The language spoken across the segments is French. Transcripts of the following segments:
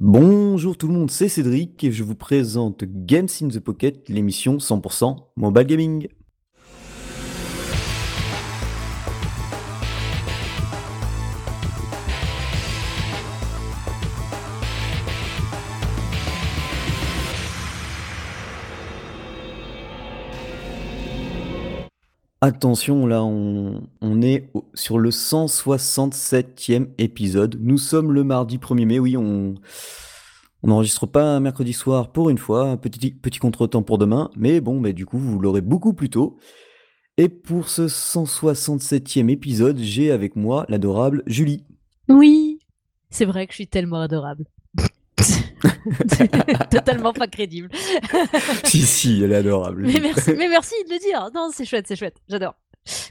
Bonjour tout le monde, c'est Cédric et je vous présente Games in the Pocket, l'émission 100% mobile gaming. Attention, là, on, est sur le 167e épisode. Nous sommes le mardi 1er mai. Oui, on n'enregistre pas un mercredi soir pour une fois. Petit, petit contretemps pour demain. Mais bon, bah, du coup, vous l'aurez beaucoup plus tôt. Et pour ce 167e épisode, j'ai avec moi l'adorable Julie. Oui, c'est vrai que je suis tellement adorable. Totalement pas crédible. si, si, elle est adorable. Mais merci, mais merci de le dire. Non, c'est chouette, c'est chouette. J'adore.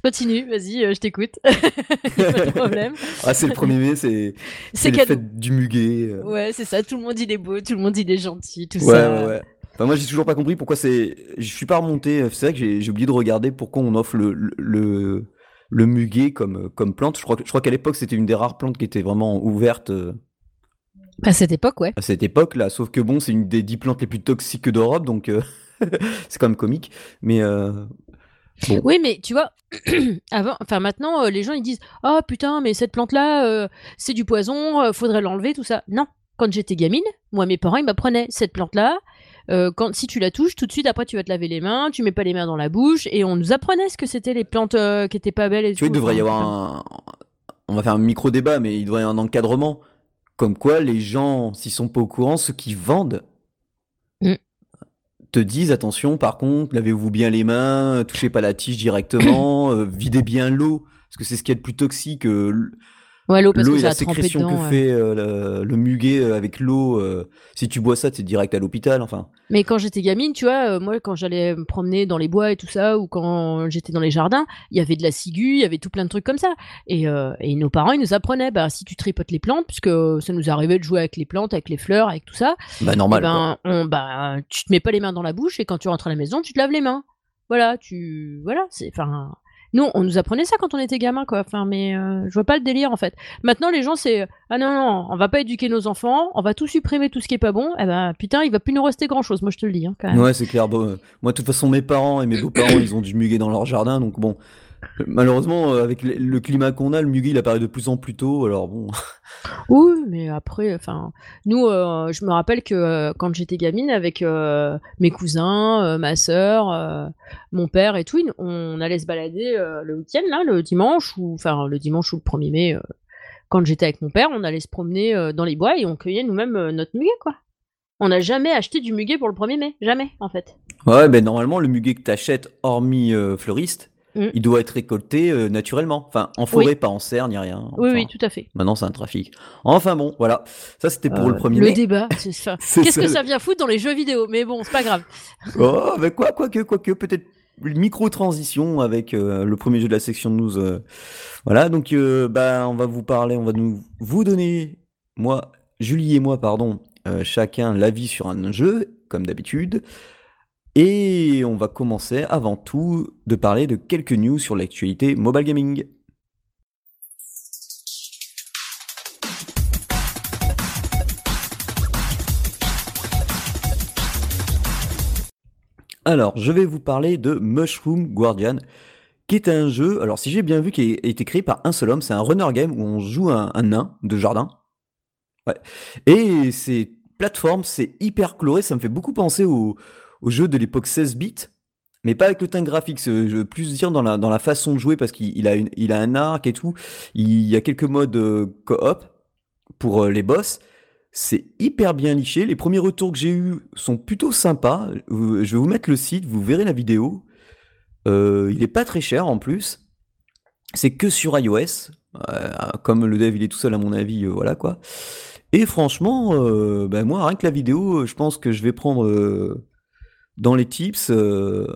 Continue, vas-y, euh, je t'écoute. Pas de problème. ah, c'est le 1er mai, c'est c'est fêtes du muguet. euh. Ouais, c'est ça. Tout le monde il est beau, tout le monde il est gentil, tout Ouais, ça. ouais, ouais. Enfin, moi, j'ai toujours pas compris pourquoi c'est. Je suis pas remonté. C'est vrai que j'ai oublié de regarder pourquoi on offre le, le, le, le muguet comme, comme plante. Je crois, je crois qu'à l'époque, c'était une des rares plantes qui était vraiment ouverte euh, À cette époque, ouais. à cette époque-là. Sauf que bon, c'est une des dix plantes les plus toxiques d'Europe, donc euh, c'est quand même comique. Mais euh, bon. Oui, mais tu vois, avant, enfin maintenant, euh, les gens ils disent Oh putain, mais cette plante-là, c'est du poison, faudrait l'enlever, tout ça. Non, quand j'étais gamine, moi, mes parents ils m'apprenaient cette plante-là. quand si tu la touches, tout de suite après tu vas te laver les mains, tu mets pas les mains dans la bouche, et on nous apprenait ce que c'était les plantes qui étaient pas belles et Tu vois, il devrait y avoir un. On va faire un micro-débat, mais il devrait y avoir un encadrement. Comme quoi, les gens, s'ils sont pas au courant, ceux qui vendent Mm. te disent attention, par contre, lavez-vous bien les mains, touchez pas la tige directement, euh, videz bien l'eau, parce que c'est ce qui est le plus toxique. euh, Ouais, l'eau parce que ça la a trempé sécrétion dedans. que ouais. fait euh, le, le muguet euh, avec l'eau. euh, si tu bois ça, t'es direct à l'hôpital. Enfin, Mais quand j'étais gamine, tu vois, euh, moi, quand j'allais me promener dans les bois et tout ça, ou quand j'étais dans les jardins, il y avait de la ciguë, il y avait tout plein de trucs comme ça. Et, et nos parents, ils nous apprenaient, bah, si tu tripotes les plantes, puisque ça nous arrivait de jouer avec les plantes, avec les fleurs, avec tout ça, bah eh normal. quoi. ben, on, bah, tu te mets pas les mains dans la bouche et quand tu rentres à la maison, tu te laves les mains. Voilà, tu, voilà, c'est, enfin, nous, on nous apprenait ça quand on était gamin, quoi. Enfin, mais euh, je vois pas le délire en fait. Maintenant, les gens, c'est, ah non, non, on va pas éduquer nos enfants, on va tout supprimer, tout ce qui est pas bon. Eh ben, putain, il va plus nous rester grand chose. Moi, je te le dis, hein, quand même. Ouais, c'est clair. Bon, euh, moi, de toute façon, mes parents et mes beaux-parents, ils ont du muguet dans leur jardin. Donc, bon, malheureusement, euh, avec le, climat qu'on a, le muguet, il apparaît de plus en plus tôt. Alors, bon. Oui, mais après, enfin, nous, euh, je me rappelle que euh, quand j'étais gamine, avec euh, mes cousins, ma sœur, mon père et tout, on allait se balader le week-end, là, le dimanche, ou enfin le dimanche ou le 1er mai, quand j'étais avec mon père, on allait se promener dans les bois et on cueillait nous-mêmes notre muguet, quoi. On n'a jamais acheté du muguet pour le 1er mai, jamais, en fait. Ouais, ben normalement, le muguet que t'achètes, hormis fleuriste, Mm. il doit être récolté euh, naturellement. Enfin, en forêt, pas en serre, ni rien. Oui, Enfin, oui, tout à fait. Maintenant, c'est un trafic. Enfin, bon, voilà. Ça, c'était pour Euh, le premier le mai. débat, c'est ça. C'est Qu'est-ce que ça. vient foutre dans les jeux vidéo? Mais bon, c'est pas grave. Oh, ben quoi, quoi que, quoi que, peut-être une micro-transition avec euh, le premier jeu de la section de news. euh, voilà, donc, euh, bah, on va vous parler, on va nous, vous donner, moi, Julie et moi, pardon, euh, chacun l'avis sur un jeu, comme d'habitude. Et on va commencer avant tout de parler de quelques news sur l'actualité mobile gaming. Alors, je vais vous parler de Mushroom Guardian, qui est un jeu, alors si j'ai bien vu, qui a été créé par un seul homme, c'est un runner game où on joue un, un nain de jardin. Ouais. Et c'est plateforme, c'est hyper coloré, ça me fait beaucoup penser au, au jeu de l'époque 16 bits, mais pas avec le teint graphique, je veux plus dire dans la, dans la façon de jouer, parce qu'il il a, a un arc et tout, il y a quelques modes euh, coop pour euh, les boss. C'est hyper bien liché. Les premiers retours que j'ai eus sont plutôt sympas. Euh, Je vais vous mettre le site, vous verrez la vidéo. Euh, il est pas très cher en plus. C'est que sur iOS. Comme le dev il est tout seul à mon avis, voilà quoi. Et franchement, ben moi rien que la vidéo, je pense que je vais prendre dans les tips euh,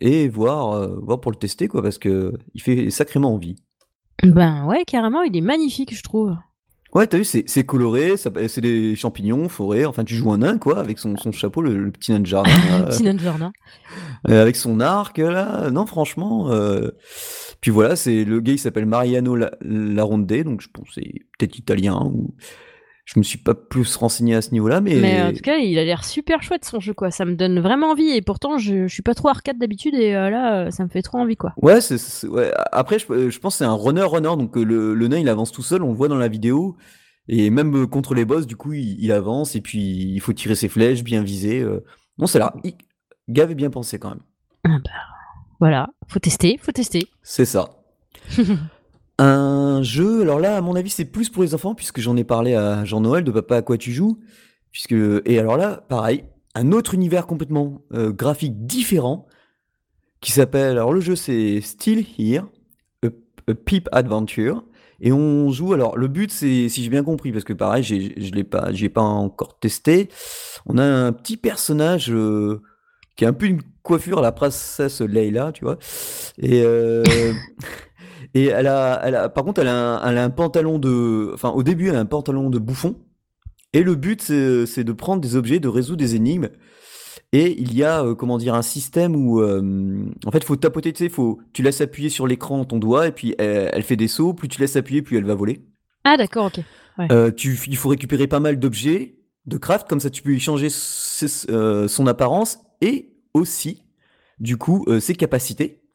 et voir, euh, voir pour le tester quoi, parce que il fait sacrément envie. Ben ouais, carrément, il est magnifique, je trouve. Ouais, t'as vu, c'est coloré, c'est des champignons, forêt, enfin tu joues un nain quoi, avec son, son chapeau, le, le petit nain de jardin, là, Petit nain de jardin. euh, avec son arc là, non franchement. euh, Puis voilà, c'est le gars il s'appelle Mariano La- Laronde, donc je pense que c'est peut-être italien ou Je me suis pas plus renseigné à ce niveau-là, mais... Mais en tout cas, il a l'air super chouette son jeu, quoi. Ça me donne vraiment envie. Et pourtant, je, je suis pas trop arcade d'habitude. Et euh, là, euh, ça me fait trop envie, quoi. Ouais, ouais. Après, je, je pense que c'est un runner-runner. Donc, euh, le, le nain, il avance tout seul. On le voit dans la vidéo. Et même euh, contre les boss, du coup, il, il avance. Et puis, il faut tirer ses flèches, bien viser. euh. Non, c'est là. Il... Gav est bien pensé, quand même. Ah bah, voilà. Faut tester, faut tester. C'est ça. Un jeu, alors là, à mon avis, c'est plus pour les enfants, puisque j'en ai parlé à Jean-Noël de Papa à quoi tu joues. Puisque, et alors là, pareil, un autre univers complètement euh, graphique différent, qui s'appelle, alors le jeu c'est Still Here, a, a Peep Adventure. Et on joue, alors le but c'est, si j'ai bien compris, parce que pareil, je l'ai pas, j'ai pas encore testé, on a un petit personnage euh, qui a un peu une coiffure la princesse Leila, tu vois. Et, euh, et elle a, elle a, par contre, elle a, un, elle a un pantalon de, enfin au début, elle a un pantalon de bouffon. Et le but c'est, de prendre des objets, de résoudre des énigmes. Et il y a, euh, comment dire, un système où, euh, en fait, faut tapoter, tu sais, faut, tu laisses appuyer sur l'écran ton doigt et puis elle, elle fait des sauts. Plus tu laisses appuyer, plus elle va voler. Ah, d'accord, ok. Euh, tu, il faut récupérer pas mal d'objets de craft, comme ça tu peux y changer son apparence et aussi, du coup, ses capacités.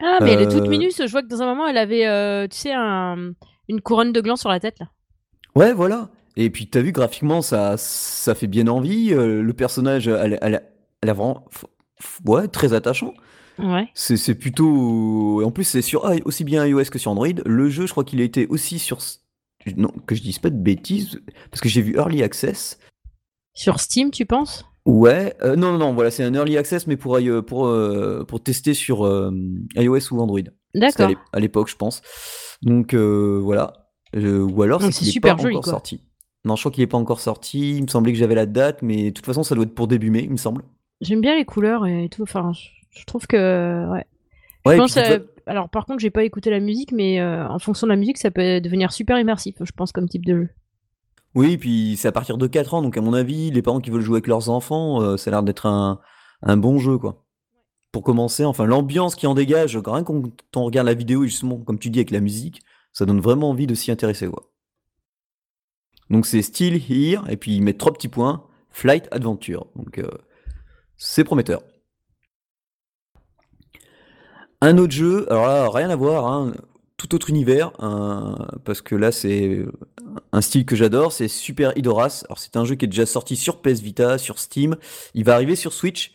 Ah, mais elle est toute Euh, minus. Je vois que dans un moment, elle avait, euh, tu sais, un- une couronne de gland sur la tête, là. Ouais, voilà. Et puis t'as vu graphiquement, ça, ça fait bien envie. euh, le personnage, elle, elle, elle a vraiment, ouais, très attachant. Ouais. C'est plutôt, en plus c'est sur i- aussi bien iOS que sur Android. Le jeu, je crois qu'il a été aussi sur, non, que je dise pas de bêtises, parce que j'ai vu Early Access. Sur Steam, tu penses? Ouais, euh, non, non, non, voilà, c'est un Early Access, mais pour, i- pour, euh, pour tester sur euh, iOS ou Android. D'accord. à l'époque, je pense. Donc euh, voilà. Euh, ou alors Donc c'est qu'il est super pas joli, encore quoi. sorti. Non, je crois qu'il est pas encore sorti. Il me semblait que j'avais la date, mais de toute façon, ça doit être pour début mai, il me semble. J'aime bien les couleurs et tout. Enfin, je, trouve que, ouais. Je Ouais, et pense, puis, de toute euh, alors par contre, j'ai pas écouté la musique, mais euh, en fonction de la musique, ça peut devenir super immersif, je pense, comme type de jeu. Oui, puis c'est à partir de 4 ans, donc à mon avis, les parents qui veulent jouer avec leurs enfants, euh, ça a l'air d'être un, bon jeu, quoi. Pour commencer, enfin, l'ambiance qui en dégage, rien quand on regarde la vidéo, justement, comme tu dis, avec la musique, ça donne vraiment envie de s'y intéresser, quoi. Donc c'est Still Here, et puis ils mettent trois petits points, Flight Adventure. Donc euh, c'est prometteur. Un autre jeu, alors là, rien à voir, hein, tout autre univers, un- parce que là c'est un style que j'adore, c'est Super Idoras. Alors c'est un jeu qui est déjà sorti sur PS Vita, sur Steam, il va arriver sur Switch.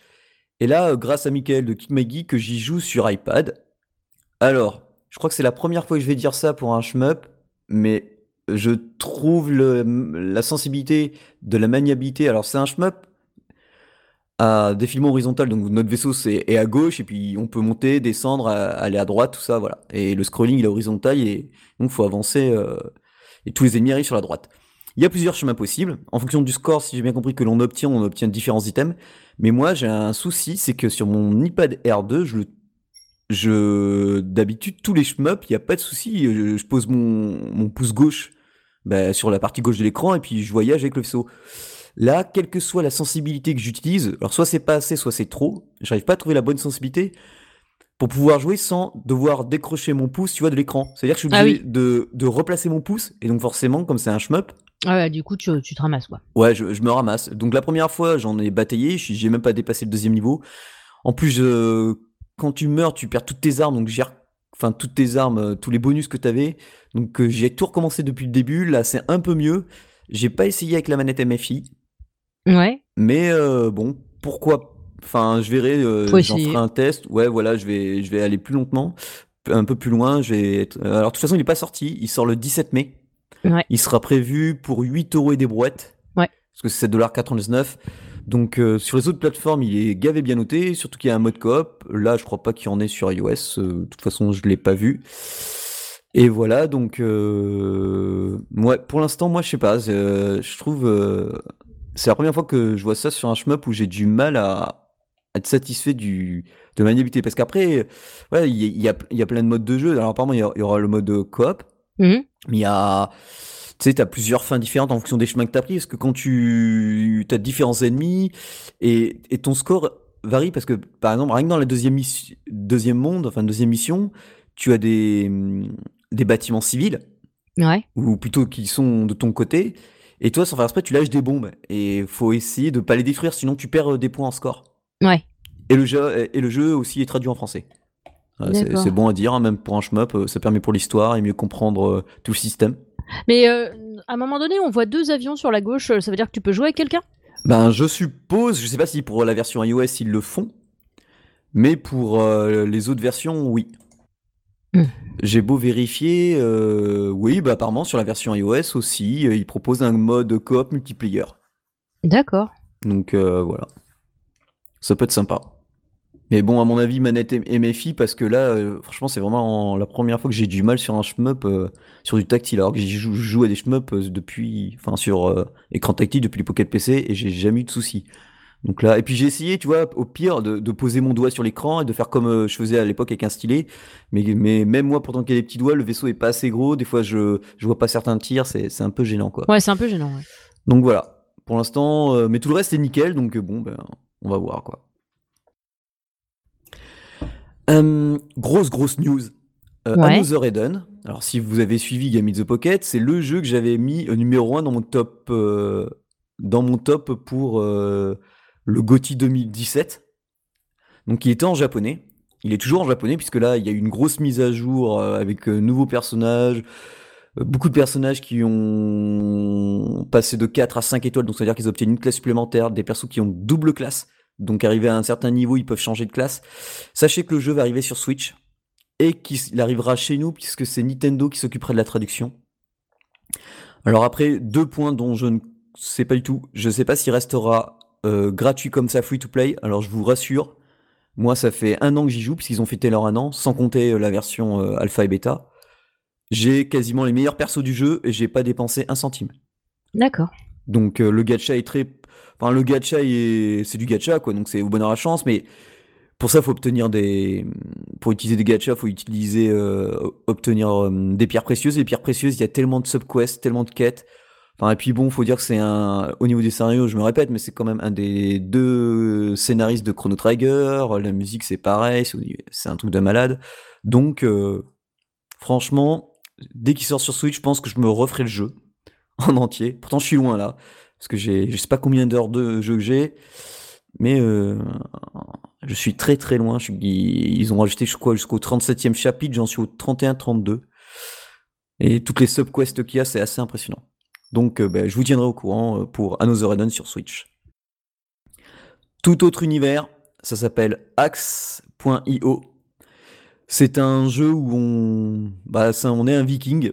Et là, euh, grâce à Michael de Kick Maggie, que j'y joue sur iPad. Alors, je crois que c'est la première fois que je vais dire ça pour un shmup, mais je trouve la sensibilité de la maniabilité. Alors c'est un shmup à défilement horizontal, donc notre vaisseau c'est est à gauche et puis on peut monter, descendre, aller à droite, tout ça, voilà. Et le scrolling il est horizontal et donc faut avancer euh, et tous les ennemis arrivent sur la droite. Il y a plusieurs chemins possibles. En fonction du score, si j'ai bien compris que l'on obtient, on obtient différents items. Mais moi j'ai un souci, c'est que sur mon iPad R2, je d'habitude tous les shmups, il n'y a pas de souci, je, pose mon, mon pouce gauche bah, sur la partie gauche de l'écran et puis je voyage avec le vaisseau. Là, quelle que soit la sensibilité que j'utilise, alors soit c'est pas assez, soit c'est trop, j'arrive pas à trouver la bonne sensibilité pour pouvoir jouer sans devoir décrocher mon pouce, tu vois, de l'écran. C'est-à-dire que je suis Ah obligé oui. de, de replacer mon pouce, et donc forcément, comme c'est un shmup, Ah ouais, du coup, tu, tu te ramasses, quoi. ouais, je, je me ramasse. Donc la première fois, j'en ai bataillé, j'ai même pas dépassé le deuxième niveau. En plus, je- quand tu meurs, tu perds toutes tes armes, donc j'ai, enfin toutes tes armes, euh, tous les bonus que t'avais. Donc euh, j'ai tout recommencé depuis le début. Là, c'est un peu mieux. J'ai pas essayé avec la manette MFI. Ouais. Mais euh, bon, pourquoi Enfin, je verrai, euh, Faut j'en essayer. ferai un test. Ouais, voilà, je vais, je vais aller plus lentement, un peu plus loin. Je vais être- euh, Alors, de toute façon, il n'est pas sorti. Il sort le 17 mai. Ouais. Il sera prévu pour 8 euros et des brouettes. Ouais. Parce que c'est 7,99$. Donc, euh, sur les autres plateformes, il est gavé bien noté. Surtout qu'il y a un mode coop. Là, je crois pas qu'il y en ait sur iOS. euh, de toute façon, je l'ai pas vu. Et voilà, donc, euh, ouais, pour l'instant, moi, je sais pas. euh, je trouve. euh, c'est la première fois que je vois ça sur un shmup où j'ai du mal à, à être satisfait du, de maniabilité. Parce qu'après, ouais, il y, a- il y a, y a plein de modes de jeu. Alors, apparemment, il y, aura le mode coop, Mhm. mais il y a. Tu sais, t'as plusieurs fins différentes en fonction des chemins que t'as pris. Parce que quand tu as différents ennemis et, et ton score varie, parce que par exemple, rien que dans la deuxième, mission- deuxième monde, enfin, deuxième mission, tu as des, des bâtiments civils Ouais. ou plutôt qui sont de ton côté. Et toi, sans faire exprès, tu lâches des bombes. Et faut essayer de pas les détruire, sinon tu perds euh, des points en score. Ouais. Et le jeu, et le jeu aussi est traduit en français. C'est- bon à dire, hein, même pour un shmup, euh, ça permet pour l'histoire et mieux comprendre euh, tout le système. Mais euh, à un moment donné, on voit deux avions sur la gauche. Ça veut dire que tu peux jouer avec quelqu'un? Ben, je suppose, je sais pas si pour la version iOS ils le font, mais pour euh, les autres versions, oui. Hmm. J'ai beau vérifier, euh, oui, bah apparemment sur la version iOS aussi, euh, ils proposent un mode coop multiplayer. D'accord. Donc euh, voilà. Ça peut être sympa. Mais bon, à mon avis, manette et MFI, parce que là, franchement, c'est vraiment la première fois que j'ai du mal sur un shmup, sur du tactile, alors que je joue à des shmups depuis, enfin, sur écran tactile depuis les Pocket PC, et j'ai jamais eu de soucis. Donc là, et puis j'ai essayé, tu vois, au pire, de, de poser mon doigt sur l'écran et de faire comme euh, je faisais à l'époque avec un stylet. Mais, mais même moi, pourtant qu'il y a des petits doigts, le vaisseau est pas assez gros. Des fois, je, je vois pas certains tirs, c'est un peu gênant, quoi. Ouais, c'est un peu gênant. ouais. Donc voilà, pour l'instant, euh, mais tout le reste est nickel, donc euh, bon, ben, on va voir quoi. Euh, grosse, grosse news. Euh, Ouais. Another Eden. Alors, si vous avez suivi Game in the Pocket, c'est le jeu que j'avais mis numéro 1 dans mon top, dans mon top pour le GOTY 2017. Donc, il était en japonais. Il est toujours en japonais, puisque là, il y a eu une grosse mise à jour euh, avec euh, nouveaux personnages, euh, beaucoup de personnages qui ont passé de 4 à 5 étoiles, donc c'est-à-dire qu'ils obtiennent une classe supplémentaire, des persos qui ont double classe, donc arrivé à un certain niveau, ils peuvent changer de classe. Sachez que le jeu va arriver sur Switch et qu'il arrivera chez nous puisque c'est Nintendo qui s'occuperait de la traduction. Alors après, deux points dont je ne sais pas du tout. Je ne sais pas s'il restera euh, gratuit comme ça, free to play. Alors je vous rassure, moi ça fait un an que j'y joue puisqu'ils ont fêté leur un an, sans compter euh, la version euh, alpha et bêta. J'ai quasiment les meilleurs persos du jeu et j'ai pas dépensé un centime. D'accord. Donc euh, le gacha est très, enfin le gacha est, c'est du gacha quoi, donc c'est au bonheur à chance, mais pour ça faut obtenir des, pour utiliser des gachas, faut utiliser, euh, obtenir euh, des pierres précieuses. Et les pierres précieuses, il y a tellement de subquests, tellement de quêtes. Et puis bon, faut dire que c'est un, au niveau des scénarios, je me répète, mais c'est quand même un des deux scénaristes de Chrono Trigger. La musique c'est pareil, c'est un truc de malade. Donc euh, franchement, dès qu'il sort sur Switch, je pense que je me referai le jeu en entier. Pourtant, je suis loin là, parce que j'ai, je sais pas combien d'heures de jeu que j'ai, mais euh, je suis très très loin. Ils ont rajouté, crois, jusqu'au 37e chapitre, j'en suis au 31-32. Et toutes les subquests qu'il y a, c'est assez impressionnant. Donc, euh, ben, je vous tiendrai au courant euh, pour Another Eden sur Switch. Tout autre univers, ça s'appelle Axe.io. C'est un jeu où on, bah, ça, on est un viking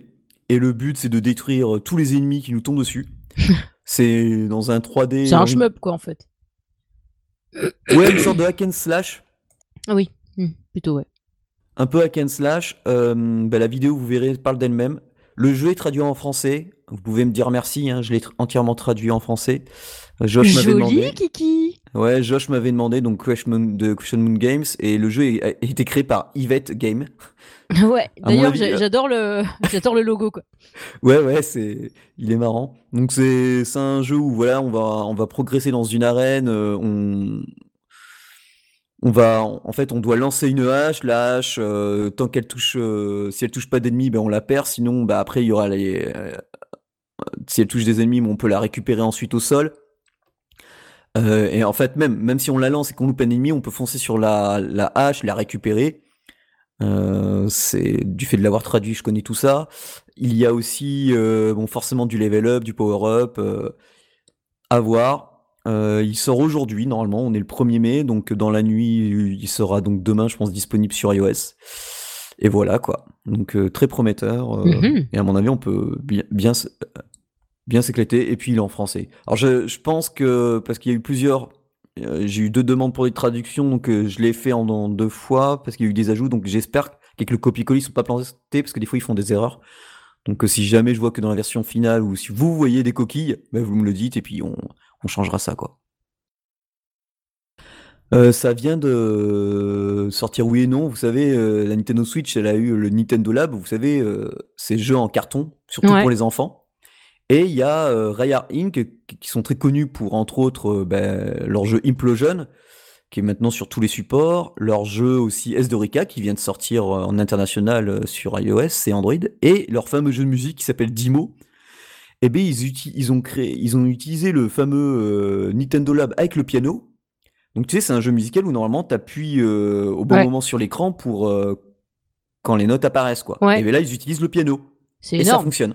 et le but c'est de détruire tous les ennemis qui nous tombent dessus. c'est dans un 3D. C'est un shmup, quoi, en fait. Ouais, une sorte de hack and slash. Ah oui, Hmm, plutôt, ouais. Un peu hack and slash. Euh, bah, la vidéo, vous verrez, parle d'elle-même. Le jeu est traduit en français. Vous pouvez me dire merci, hein, je l'ai entièrement traduit en français. Euh, Josh m'avait Joli, demandé. Kiki Ouais, Josh m'avait demandé, donc Question Moon, de Question Moon Games, et le jeu a été créé par Yvette Game. Ouais, d'ailleurs, euh, j'adore le... j'adore le logo, quoi. Ouais, ouais, c'est, il est marrant. Donc c'est, c'est un jeu où voilà, on va, on va progresser dans une arène. euh, on, on va, en fait, on doit lancer une hache. La hache, euh, tant qu'elle touche, euh, si elle touche pas d'ennemis, ben on la perd. Sinon, bah après, il y aura les, euh, si elle touche des ennemis, on peut la récupérer ensuite au sol. Euh, et en fait, même, même si on la lance et qu'on loupe un ennemi, on peut foncer sur la, la hache, la récupérer. Euh, c'est du fait de l'avoir traduit, je connais tout ça. Il y a aussi, euh, bon, forcément du level up, du power up, euh, à voir. Euh, il sort aujourd'hui, normalement, on est le 1er mai, donc dans la nuit, il sera donc demain, je pense, disponible sur iOS. Et voilà, quoi. Donc euh, très prometteur. euh, Mhm. Et à mon avis, on peut bien, euh, bien s'éclater. Et puis il est en français. Alors je, je pense que, parce qu'il y a eu plusieurs, euh, j'ai eu deux demandes pour les traductions, donc je l'ai fait en, en deux fois, parce qu'il y a eu des ajouts, donc j'espère qu'avec le copier-coller, ils sont pas plantés, parce que des fois ils font des erreurs. Donc si jamais je vois que dans la version finale, ou si vous voyez des coquilles, ben, vous me le dites, et puis on, on changera ça, quoi. Euh, ça vient de sortir oui et non. Vous savez, euh, la Nintendo Switch, elle a eu le Nintendo Lab. Vous savez, euh, ces jeux en carton, surtout Ouais. pour les enfants. Et il y a euh, Rayar Inc. qui- sont très connus pour, entre autres, euh, ben, leur jeu Implosion, qui est maintenant sur tous les supports. Leur jeu aussi S Dorica, qui vient de sortir euh, en international euh, sur iOS et Android. Et leur fameux jeu de musique qui s'appelle Dimo. Eh bien, ils, ils, ont créé, ils ont utilisé le fameux Nintendo Lab avec le piano. Donc, tu sais, c'est un jeu musical où normalement, tu appuies au bon moment sur l'écran pour quand les notes apparaissent, quoi. Et bien là, ils utilisent le piano. Et ça fonctionne.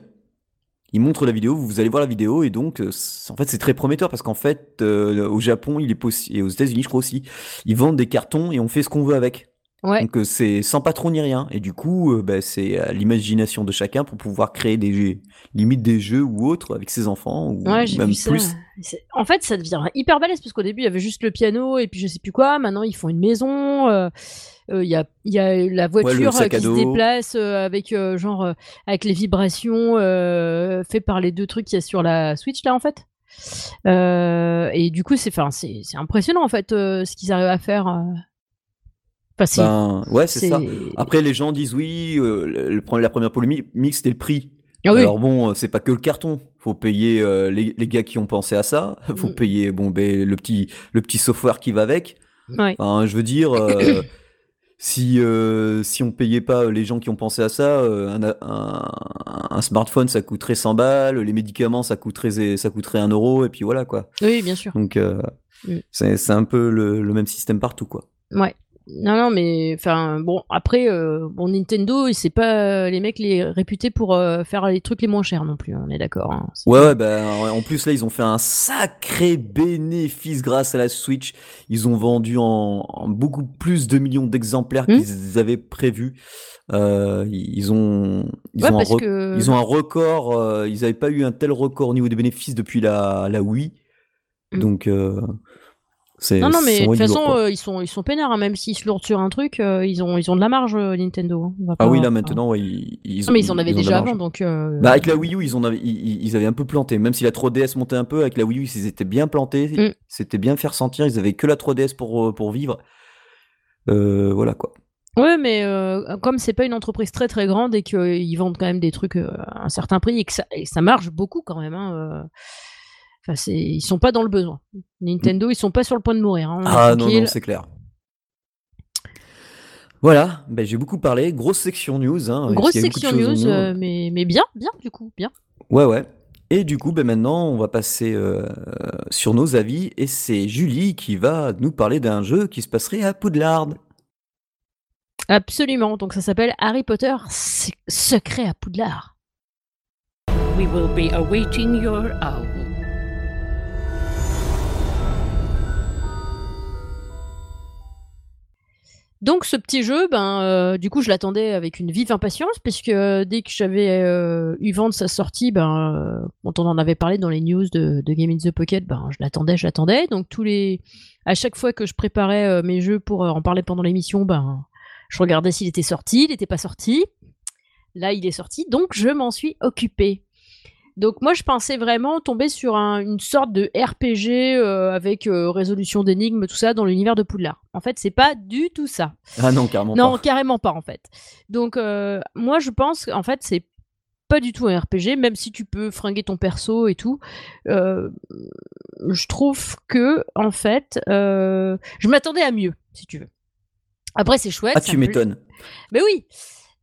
Ils montrent la vidéo, vous allez voir la vidéo, et donc, en fait, c'est très prometteur parce qu'en fait, au Japon, il est possible, et aux États-Unis, je crois aussi, ils vendent des cartons et on fait ce qu'on veut avec. Donc euh, c'est sans patron ni rien. Et du coup, euh, bah, c'est à l'imagination de chacun pour pouvoir créer des limites des jeux ou autres avec ses enfants ou même plus. En fait, ça devient hyper balèze parce qu'au début il y avait juste le piano et puis je sais plus quoi. Maintenant ils font une maison. Euh, il y, a, y, a, la voiture qui se déplace avec genre avec les vibrations fait par les deux trucs qu'il y a sur la Switch là en fait. et du coup c'est c'est impressionnant en fait ce qu'ils arrivent à faire ben, ouais, c'est ça. Après, les gens disent oui, euh, la première polémique, c'était le prix. Ah Alors bon, euh, c'est pas que le carton. Faut payer euh, les, les, gars qui ont pensé à ça. Faut mm. payer bon, ben, le petit le petit software qui va avec. Enfin, je veux dire, si si on payait pas les gens qui ont pensé à ça, un, un, un, smartphone ça coûterait 100 balles, les médicaments ça coûterait ça coûterait 1 euro et puis voilà quoi. Oui, bien sûr. Donc mm. c'est un peu le, le, même système partout quoi. Ouais. Non, non, mais enfin, bon, après, euh, bon, Nintendo, c'est pas les mecs les réputés pour euh, faire les trucs les moins chers non plus, on est d'accord. Hein, ouais, ouais, bah, en plus, là, ils ont fait un sacré bénéfice grâce à la Switch. Ils ont vendu en, beaucoup plus de millions d'exemplaires hmm qu'ils avaient prévu. Euh, ils ont, ils, ont un ils ont un record, ils n'avaient pas eu un tel record au niveau des bénéfices depuis la, la Wii. Hmm. Donc, non, non, mais de toute façon, euh, ils sont, ils sont peinards, hein, même s'ils se lourdent sur un truc, euh, ils, ont, ils ont de la marge, euh, Nintendo. Hein. ah oui, là maintenant, ouais, ils, ils, Non, mais ils en avaient déjà avant, donc. Bah, avec la Wii U, ils, en avaient, ils, avaient un peu planté. Même si la 3DS montait un peu, avec la Wii U, ils étaient bien plantés. Mm. C'était bien faire sentir. Ils avaient que la 3DS pour, pour vivre. voilà quoi. Ouais, mais comme c'est pas une entreprise très très grande et qu'ils vendent quand même des trucs à un certain prix et que ça, et ça marche beaucoup quand même. Hein, Enfin, c'est... Ils sont pas dans le besoin. Nintendo, ils sont pas sur le point de mourir. Hein, ah non, non, c'est clair. Voilà, ben, j'ai beaucoup parlé. Grosse section news. Hein, Grosse section news, euh, mais, mais bien, bien du coup, bien. Ouais, ouais. Et du coup, ben maintenant, on va passer euh, sur nos avis. Et c'est Julie qui va nous parler d'un jeu qui se passerait à Poudlard. Absolument. Donc ça s'appelle Harry Potter Secret à Poudlard. We will be awaiting your Donc ce petit jeu, ben euh, du coup je l'attendais avec une vive impatience puisque euh, dès que j'avais euh, eu vent de sa sortie, ben quand on en avait parlé dans les news de, Game in the Pocket, ben je l'attendais, je l'attendais. Donc tous les, à chaque fois que je préparais mes jeux pour en parler pendant l'émission, ben je regardais s'il était sorti, il n'était pas sorti. Là il est sorti, donc je m'en suis occupé. Donc moi, je pensais vraiment tomber sur une sorte de RPG euh, avec euh, résolution d'énigmes, tout ça, dans l'univers de Poudlard. En fait, c'est pas du tout ça. Ah non, carrément non, pas. Non, carrément pas, en fait. Donc euh, moi, je pense qu'en fait, c'est pas du tout un RPG, même si tu peux fringuer ton perso et tout. je trouve que, en fait, je m'attendais à mieux, si tu veux. Après, c'est chouette. Ah, tu m'étonnes. Mais oui.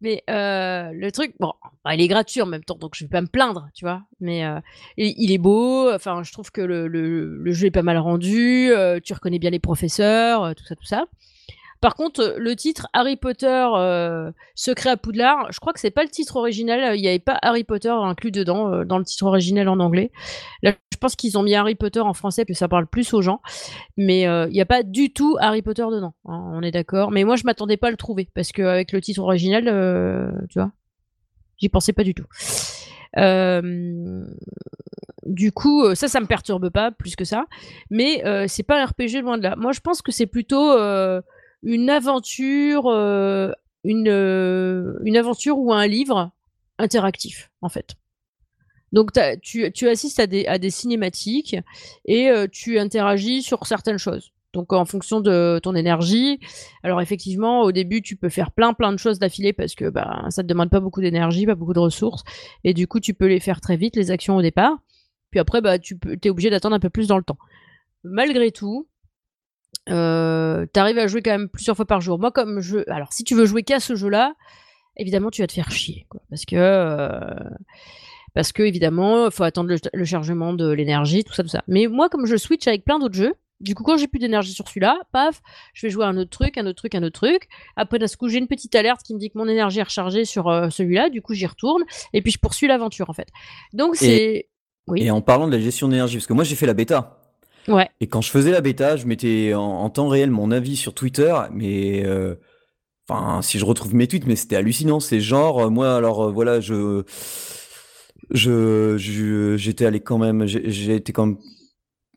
Mais euh, le truc, bon, bah, il est gratuit en même temps, donc je vais pas me plaindre, tu vois. Mais euh, il, est beau. Enfin, je trouve que le, le, jeu est pas mal rendu. Euh, tu reconnais bien les professeurs, tout ça, tout ça. Par contre, euh, le titre Harry Potter euh, Secret à Poudlard, je crois que c'est pas le titre original. Il n'y avait pas Harry Potter inclus dedans euh, dans le titre original en anglais. Là, je pense qu'ils ont mis Harry Potter en français que ça parle plus aux gens, mais il n'y a pas du tout Harry Potter dedans. Hein, on est d'accord. Mais moi, je m'attendais pas à le trouver parce qu'avec le titre original, tu vois, j'y pensais pas du tout. du coup, ça, ça me perturbe pas plus que ça. Mais c'est pas un RPG loin de là. Moi, je pense que c'est plutôt une aventure, euh, une, euh, une aventure ou un livre interactif, en fait. Donc tu, tu, assistes à des, à des cinématiques et euh, tu interagis sur certaines choses. Donc en fonction de ton énergie. Alors effectivement, au début, tu peux faire plein plein de choses d'affilée parce que bah, ça te demande pas beaucoup d'énergie, pas beaucoup de ressources. Et du coup, tu peux les faire très vite, les actions au départ. Puis après, bah, tu peux, es obligé d'attendre un peu plus dans le temps. Malgré tout, euh, t'arrives à jouer quand même plusieurs fois par jour. Moi, comme je. Alors, si tu veux jouer qu'à ce jeu-là, évidemment, tu vas te faire chier. Quoi, parce que. Euh, Parce que évidemment, il faut attendre le, chargement de l'énergie, tout ça, tout ça. Mais moi, comme je switch avec plein d'autres jeux, du coup, quand j'ai plus d'énergie sur celui-là, paf, je vais jouer un autre truc, un autre truc, un autre truc. Après, d'un coup, j'ai une petite alerte qui me dit que mon énergie est rechargée sur euh, celui-là. Du coup, j'y retourne. Et puis, je poursuis l'aventure, en fait. Donc, c'est. Oui. Et en parlant de la gestion d'énergie, parce que moi, j'ai fait la bêta. Ouais. Et quand je faisais la bêta, je mettais en, temps réel mon avis sur Twitter, mais. Euh, enfin, si je retrouve mes tweets, mais c'était hallucinant. C'est genre, euh, moi, alors, voilà, je je j'étais allé quand même j'ai été quand même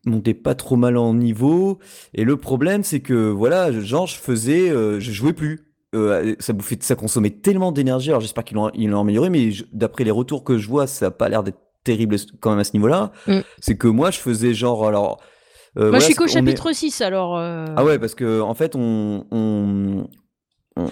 monté pas trop mal en niveau et le problème c'est que voilà genre je faisais euh, je jouais plus euh, ça bouffait ça consommait tellement d'énergie alors j'espère qu'ils l'ont ils l'ont amélioré mais d'après les retours que je vois ça a pas l'air d'être terrible quand même à ce niveau-là mm. c'est que moi je faisais genre alors euh, moi je suis qu'au chapitre 6 alors ah ouais parce que en fait on, on, on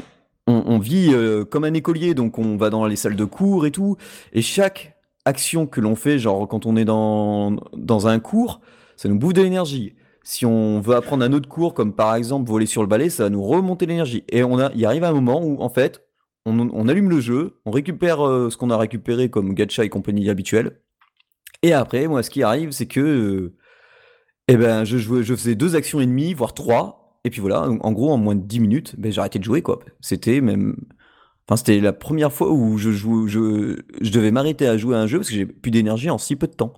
on, vit comme un écolier, donc on va dans les salles de cours et tout, et chaque action que l'on fait, genre quand on est dans, dans un cours, ça nous bouffe de l'énergie. Si on veut apprendre un autre cours, comme par exemple voler sur le balai, ça va nous remonter l'énergie. Et on a, il arrive un moment où, en fait, on, allume le jeu, on récupère euh, ce qu'on a récupéré comme gacha et compagnie habituelle. Et après, moi, ce qui arrive, c'est que, euh, eh ben, je, jouais, je faisais deux actions et demie, voire trois. Et puis voilà, en gros, en moins de dix minutes, ben, j'ai de jouer, quoi. C'était même, c'était la première fois où je, joue, je, devais m'arrêter à jouer à un jeu parce que j'ai plus d'énergie en si peu de temps.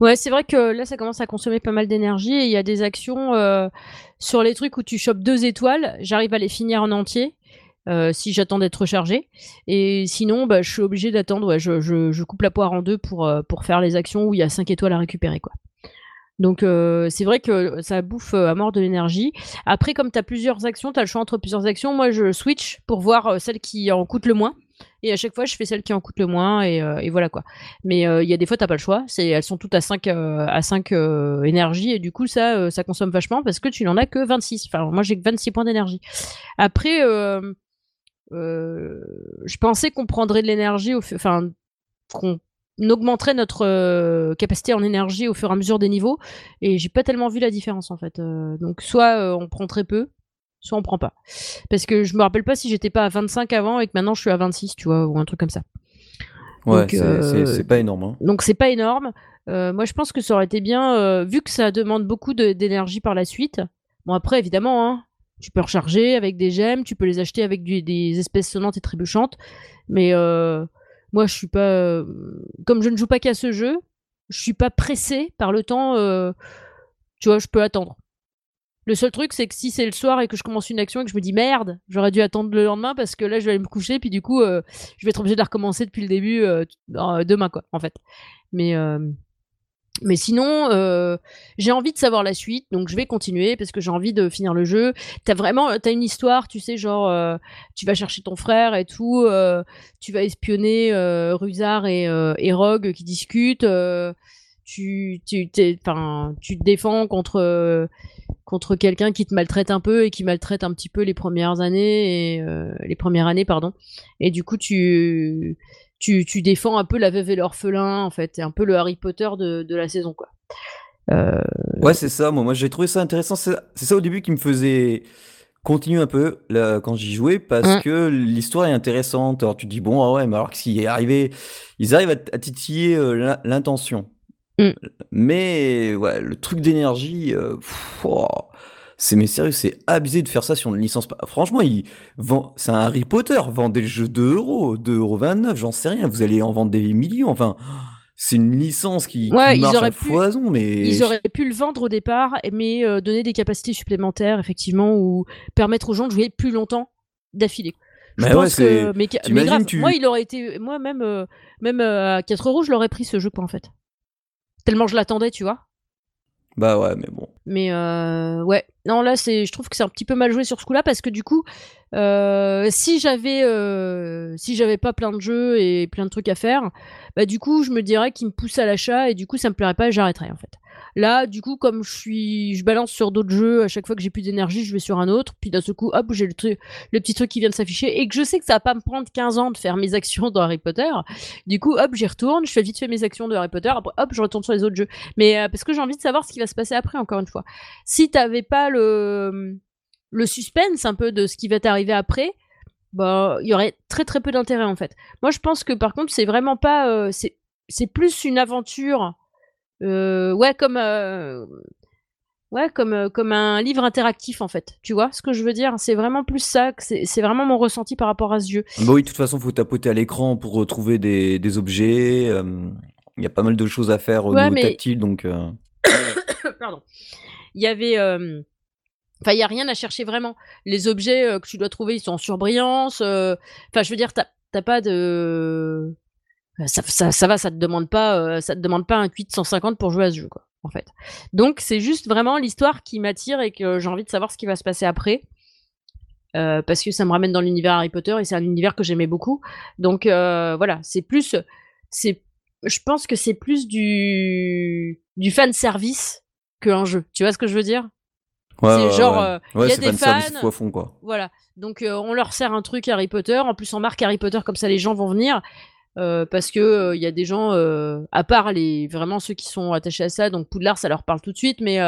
Ouais, c'est vrai que là, ça commence à consommer pas mal d'énergie et il y a des actions euh, sur les trucs où tu chopes deux étoiles, j'arrive à les finir en entier. Euh, si j'attends d'être rechargé. Et sinon, bah, je suis obligé d'attendre. Je, coupe la poire en deux pour, euh, pour faire les actions où il y a cinq étoiles à récupérer. Donc euh, c'est vrai que ça bouffe euh, à mort de l'énergie. Après, comme tu as plusieurs actions, tu as le choix entre plusieurs actions. Moi, je switch pour voir euh, celle qui en coûte le moins. Et à chaque fois, je fais celle qui en coûte le moins et, voilà quoi. Mais il y a des fois, t'as pas le choix. Elles sont toutes à 5 à 5 énergies et du coup, ça, ça consomme vachement parce que tu n'en as que 26. Enfin, moi, j'ai que 26 points d'énergie. Après, je pensais qu'on prendrait de l'énergie, enfin, qu'on augmenterait notre euh, capacité en énergie au fur et à mesure des niveaux. Et j'ai pas tellement vu la différence en fait. Euh, donc soit euh, on prend très peu, soit on prend pas. Parce que je me rappelle pas si j'étais pas à 25 avant et que maintenant je suis à 26, tu vois, ou un truc comme ça. Ouais, c'est pas énorme. Hein. Donc c'est pas énorme. moi je pense que ça aurait été bien, vu que ça demande beaucoup d'énergie par la suite. Bon après évidemment, hein, tu peux recharger avec des gemmes, tu peux les acheter avec des espèces sonnantes et trébuchantes. Mais moi, je suis pas. Euh, comme je ne joue pas qu'à ce jeu, je suis pas pressé par le temps. Euh, tu vois, je peux attendre. Le seul truc, c'est que si c'est le soir et que je commence une action et que je me dis merde, j'aurais dû attendre le lendemain parce que là, je vais aller me coucher, puis du coup, euh, je vais être obligé de la recommencer depuis le début demain, quoi, en fait. Mais mais sinon, euh, j'ai envie de savoir la suite, donc je vais continuer parce que j'ai envie de finir le jeu. T'as vraiment, t'as une histoire, tu sais, genre, euh, tu vas chercher ton frère et tout, euh, tu vas espionner Ruzard et, et Rogue qui discutent. tu, tu, tu te défends contre contre quelqu'un qui te maltraite un peu et qui maltraite un petit peu les premières années et les premières années, pardon. Et du coup, tu tu, défends un peu la veuve et l'orphelin, en fait. C'est un peu le Harry Potter de, la saison, quoi. Euh, ouais, c'est ça. Moi, moi j'ai trouvé ça intéressant. C'est ça au début qui me faisait continuer un peu là, quand j'y jouais parce mmh. que l'histoire est intéressante. Alors tu te dis, bon, ah ouais, mais alors qu'est-ce qui est arrivé? Ils arrivent à, titiller euh, l'intention. Mmh. Mais ouais, le truc d'énergie, euh, c'est mais sérieux, c'est abusé de faire ça sur une licence. Franchement, il vend, c'est un Harry Potter, vendez le jeu 2 euros, 2,29 euros, j'en sais rien. Vous allez en vendre des millions. Enfin, c'est une licence qui, marche à foison, mais ils auraient pu le vendre au départ, mais euh, donner des capacités supplémentaires, effectivement, ou permettre aux gens de jouer plus longtemps d'affilée. Je mais pense que, mais, grave, moi, il aurait été, moi même, euh, même euh, à 4 euros, je l'aurais pris ce jeu, quoi, en fait. Tellement je l'attendais, tu vois. Bah ouais, mais bon. Mais euh, ouais, non là c'est, je trouve que c'est un petit peu mal joué sur ce coup-là parce que du coup, euh, si j'avais, euh, si j'avais pas plein de jeux et plein de trucs à faire, bah du coup je me dirais qu'il me pousse à l'achat et du coup ça me plairait pas et j'arrêterais en fait. Là, du coup, comme je suis, je balance sur d'autres jeux, à chaque fois que j'ai plus d'énergie, je vais sur un autre, puis d'un seul coup, hop, j'ai le, le petit truc qui vient de s'afficher, et que je sais que ça va pas me prendre 15 ans de faire mes actions dans Harry Potter. Du coup, hop, j'y retourne, je fais vite fait mes actions de Harry Potter, après, hop, je retourne sur les autres jeux. Mais euh, parce que j'ai envie de savoir ce qui va se passer après, encore une fois. Si t'avais pas le, le suspense un peu de ce qui va t'arriver après, bah, il y aurait très très peu d'intérêt en fait. Moi, je pense que par contre, c'est vraiment pas, euh, c'est plus une aventure, ouais, comme, ouais, comme, comme un livre interactif, en fait. Tu vois ce que je veux dire? C'est vraiment plus ça, c'est vraiment mon ressenti par rapport à ce jeu. Bah oui, de toute façon, faut tapoter à l'écran pour retrouver des des objets, il y a pas mal de choses à faire au niveau tactile, donc Pardon. Il y avait, Enfin, il y a rien à chercher vraiment. Les objets que tu dois trouver, ils sont en surbrillance. Enfin, je veux dire, t'as pas de ça, ça, ça, va, ça te demande pas, ça te demande pas un de 150 pour jouer à ce jeu, quoi, en fait. Donc c'est juste vraiment l'histoire qui m'attire et que j'ai envie de savoir ce qui va se passer après, parce que ça me ramène dans l'univers Harry Potter et c'est un univers que j'aimais beaucoup. Donc voilà, c'est plus, c'est, je pense que c'est plus du du fan service qu'un jeu. Tu vois ce que je veux dire? C'est genre, il y a des fans. Fond, quoi. Voilà. Donc on leur sert un truc Harry Potter. En plus, on marque Harry Potter comme ça, les gens vont venir. Euh, parce que il euh, y a des gens, euh, à part les vraiment ceux qui sont attachés à ça, donc Poudlard ça leur parle tout de suite, mais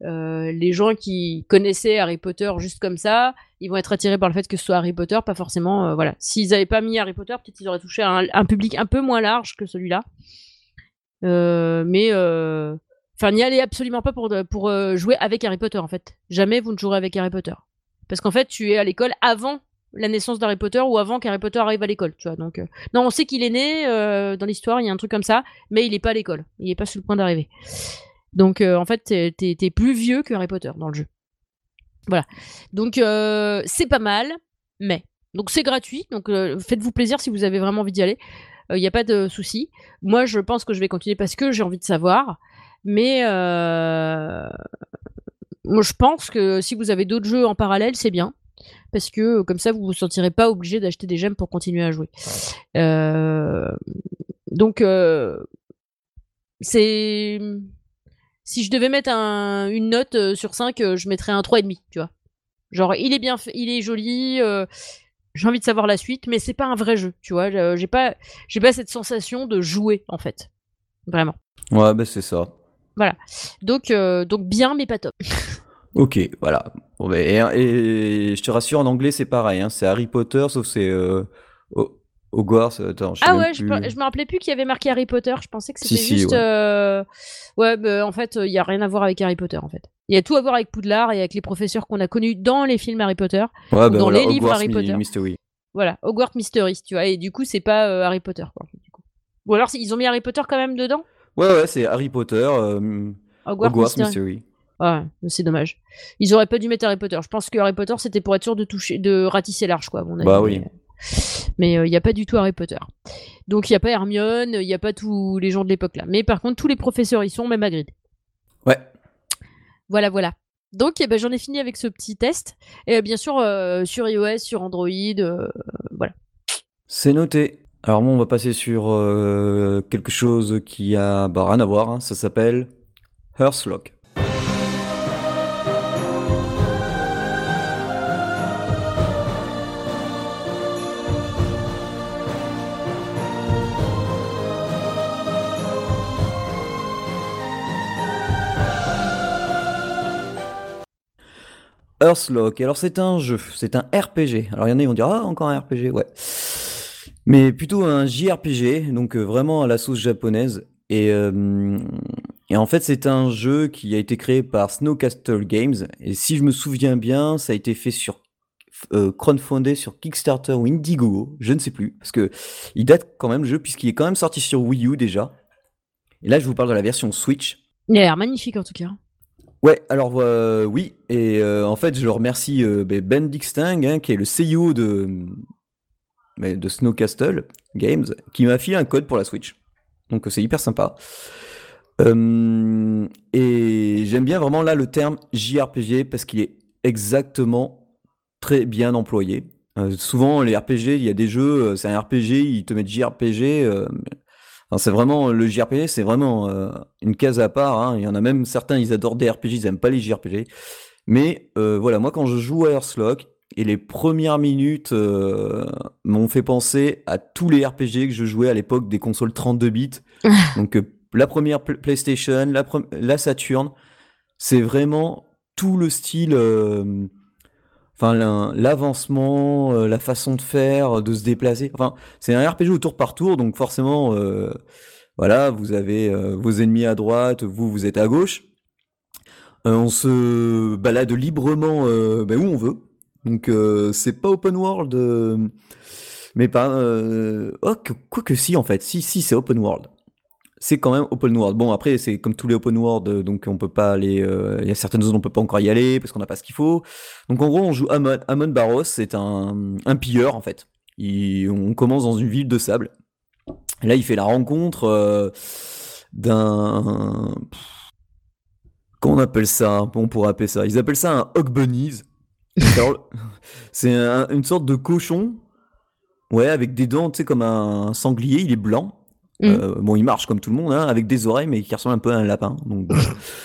les gens qui connaissaient Harry Potter juste comme ça, ils vont être attirés par le fait que ce soit Harry Potter, pas forcément. voilà, s'ils n'avaient pas mis Harry Potter, peut-être ils auraient touché un, un, public un peu moins large que celui-là. mais enfin, n'y allez absolument pas pour pour jouer avec Harry Potter en fait. Jamais vous ne jouerez avec Harry Potter, parce qu'en fait tu es à l'école avant la naissance d'Harry Potter ou avant qu'Harry Potter arrive à l'école, tu vois. Donc, euh, non, on sait qu'il est né euh, dans l'histoire, il y a un truc comme ça, mais il n'est pas à l'école, il n'est pas sur le point d'arriver. Donc, euh, en fait, t'es, es plus vieux que Harry Potter dans le jeu. Voilà. Donc, c'est pas mal, mais. Donc, c'est gratuit, donc faites-vous plaisir si vous avez vraiment envie d'y aller. Il n'y a pas de souci. Moi, je pense que je vais continuer parce que j'ai envie de savoir. Mais moi, je pense que si vous avez d'autres jeux en parallèle, c'est bien parce que comme ça vous vous sentirez pas obligé d'acheter des gemmes pour continuer à jouer. Euh, donc euh, c'est si je devais mettre une note euh, sur 5, je mettrais un 3,5, tu vois. Genre il est bien fait, il est joli, j'ai envie de savoir la suite, mais c'est pas un vrai jeu, tu vois. J'ai pas j'ai pas cette sensation de jouer en fait. Vraiment. Ouais, bah c'est ça. Voilà. Donc donc bien mais pas top. Ok, voilà. Bon, bah, et, je te rassure, en anglais, c'est pareil. Hein, c'est Harry Potter, sauf c'est euh, Hogwarts. Attends, ah ouais, je, me rappelais plus qu'il y avait marqué Harry Potter. Je pensais que c'était juste. ouais, euh, ouais bah, en fait, il y a rien à voir avec Harry Potter, en fait. Il y a tout à voir avec Poudlard et avec les professeurs qu'on a connus dans les films Harry Potter, ouais, bah, dans les livres Harry Potter. Mystery. Voilà, Hogwarts Mystery, tu vois. Et du coup, c'est pas euh, Harry Potter, quoi. Du coup. Ou alors, ils ont mis Harry Potter quand même dedans? Ouais, ouais, c'est Harry Potter, Hogwarts, Mystery. Ouais, c'est dommage. Ils auraient pas dû mettre Harry Potter. Je pense que Harry Potter c'était pour être sûr de toucher, de ratisser large, quoi. mon Bah oui. Mais il euh, n'y a pas du tout Harry Potter. Donc il n'y a pas Hermione, il n'y a pas tous les gens de l'époque là. Mais par contre, tous les professeurs y sont, même Hagrid. Ouais. Voilà, voilà. Donc eh ben, j'en ai fini avec ce petit test. Et bien sûr, euh, sur iOS, sur Android, euh, voilà. C'est noté. Alors moi, on va passer sur quelque chose qui a bah, rien à voir. Hein. Ça s'appelle Hearthlock. Earthlock. Alors c'est un jeu, c'est un RPG. Alors il y en a qui vont dire ah encore un RPG, ouais. Mais plutôt un JRPG, donc euh, vraiment à la sauce japonaise. Et, euh, et en fait c'est un jeu qui a été créé par Snowcastle Games. Et si je me souviens bien, ça a été fait sur euh, crowdfundé sur Kickstarter ou Indiegogo, je ne sais plus, parce que il date quand même le jeu puisqu'il est quand même sorti sur Wii U déjà. Et là je vous parle de la version Switch. Il a l'air magnifique en tout cas. Ouais, alors euh, oui, et euh, en fait je remercie euh, ben, ben Dixting, hein, qui est le CEO de, ben, de Snowcastle Games, qui m'a filé un code pour la Switch. Donc c'est hyper sympa. et j'aime bien vraiment là le terme JRPG parce qu'il est exactement très bien employé. souvent les RPG, il y a des jeux, c'est un RPG, ils te mettent JRPG, c'est vraiment le JRPG, c'est vraiment euh, une case à part. Hein. Il y en a même certains, ils adorent des RPG, ils aiment pas les JRPG. Mais euh, voilà, moi quand je joue à Earthlock et les premières minutes euh, m'ont fait penser à tous les RPG que je jouais à l'époque des consoles 32 bits. Donc la première PlayStation, la, la Saturn, c'est vraiment tout le style enfin l'avancement, la façon de faire, de se déplacer. Enfin, c'est un RPG au tour par tour, donc forcément, voilà, vous avez vos ennemis à droite, vous, vous êtes à gauche. on se balade librement ben, où on veut. Donc c'est pas open world, mais pas... oh, quoi que si en fait, si, si, c'est open world c'est quand même open world. Bon, après, c'est comme tous les open world, euh, donc on peut pas aller. Euh, il y a certaines zones où on peut pas encore y aller parce qu'on n'a pas ce qu'il faut. Donc en gros, on joue Amon. Amon Barros, c'est un, un pilleur en fait. on commence dans une ville de sable. Et là, il fait la rencontre euh, d'un. Comment on appelle ça? On pourrait appeler ça. Ils appellent ça un Hog Bunnies. c'est une sorte de cochon. Ouais, avec des dents, tu sais, comme un sanglier. Il est blanc. Mm. Euh, bon, il marche comme tout le monde, hein, avec des oreilles, mais qui ressemble un peu à un lapin. Donc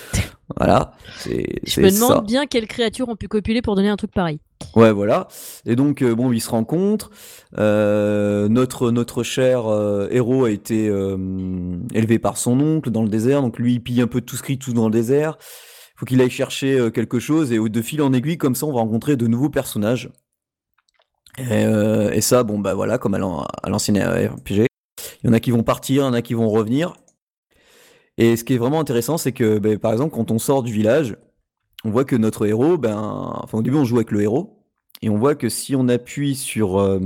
voilà. Je me demande bien quelles créatures ont pu copuler pour donner un truc pareil. Ouais, voilà. Et donc, euh, bon, ils se rencontrent. Euh, notre, notre cher héros a été élevé par son oncle dans le désert. Donc, lui, il pille un peu tout ce qui tout dans le désert. Faut qu'il aille chercher quelque chose. Et de fil en aiguille, comme ça, on va rencontrer de nouveaux personnages. Et, ça, bon, bah voilà, comme à l'ancien RPG. Il y en a qui vont partir, il y en a qui vont revenir. Et ce qui est vraiment intéressant, c'est que, ben, par exemple, quand on sort du village, on voit que notre héros, ben, enfin, au début, on joue avec le héros, et on voit que si on appuie sur, euh,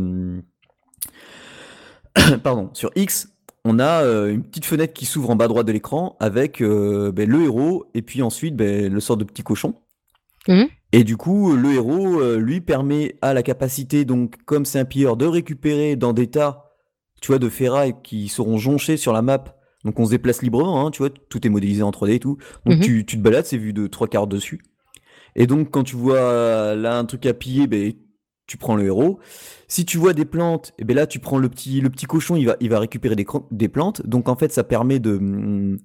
pardon, sur X, on a euh, une petite fenêtre qui s'ouvre en bas droite de l'écran avec euh, ben, le héros et puis ensuite ben, le sort de petit cochon. Mmh. Et du coup, le héros lui permet à la capacité, donc comme c'est un pilleur, de récupérer dans des tas tu vois, de ferrailles qui seront jonchées sur la map. Donc on se déplace librement, hein, tu vois, tout est modélisé en 3D et tout. Donc mhm. tu, te balades, c'est vu de trois quarts dessus. Et donc quand tu vois là un truc à piller, ben, tu prends le héros. Si tu vois des plantes, et eh ben là tu prends le petit, le petit cochon, il va, il va récupérer des, des plantes. Donc en fait ça permet de,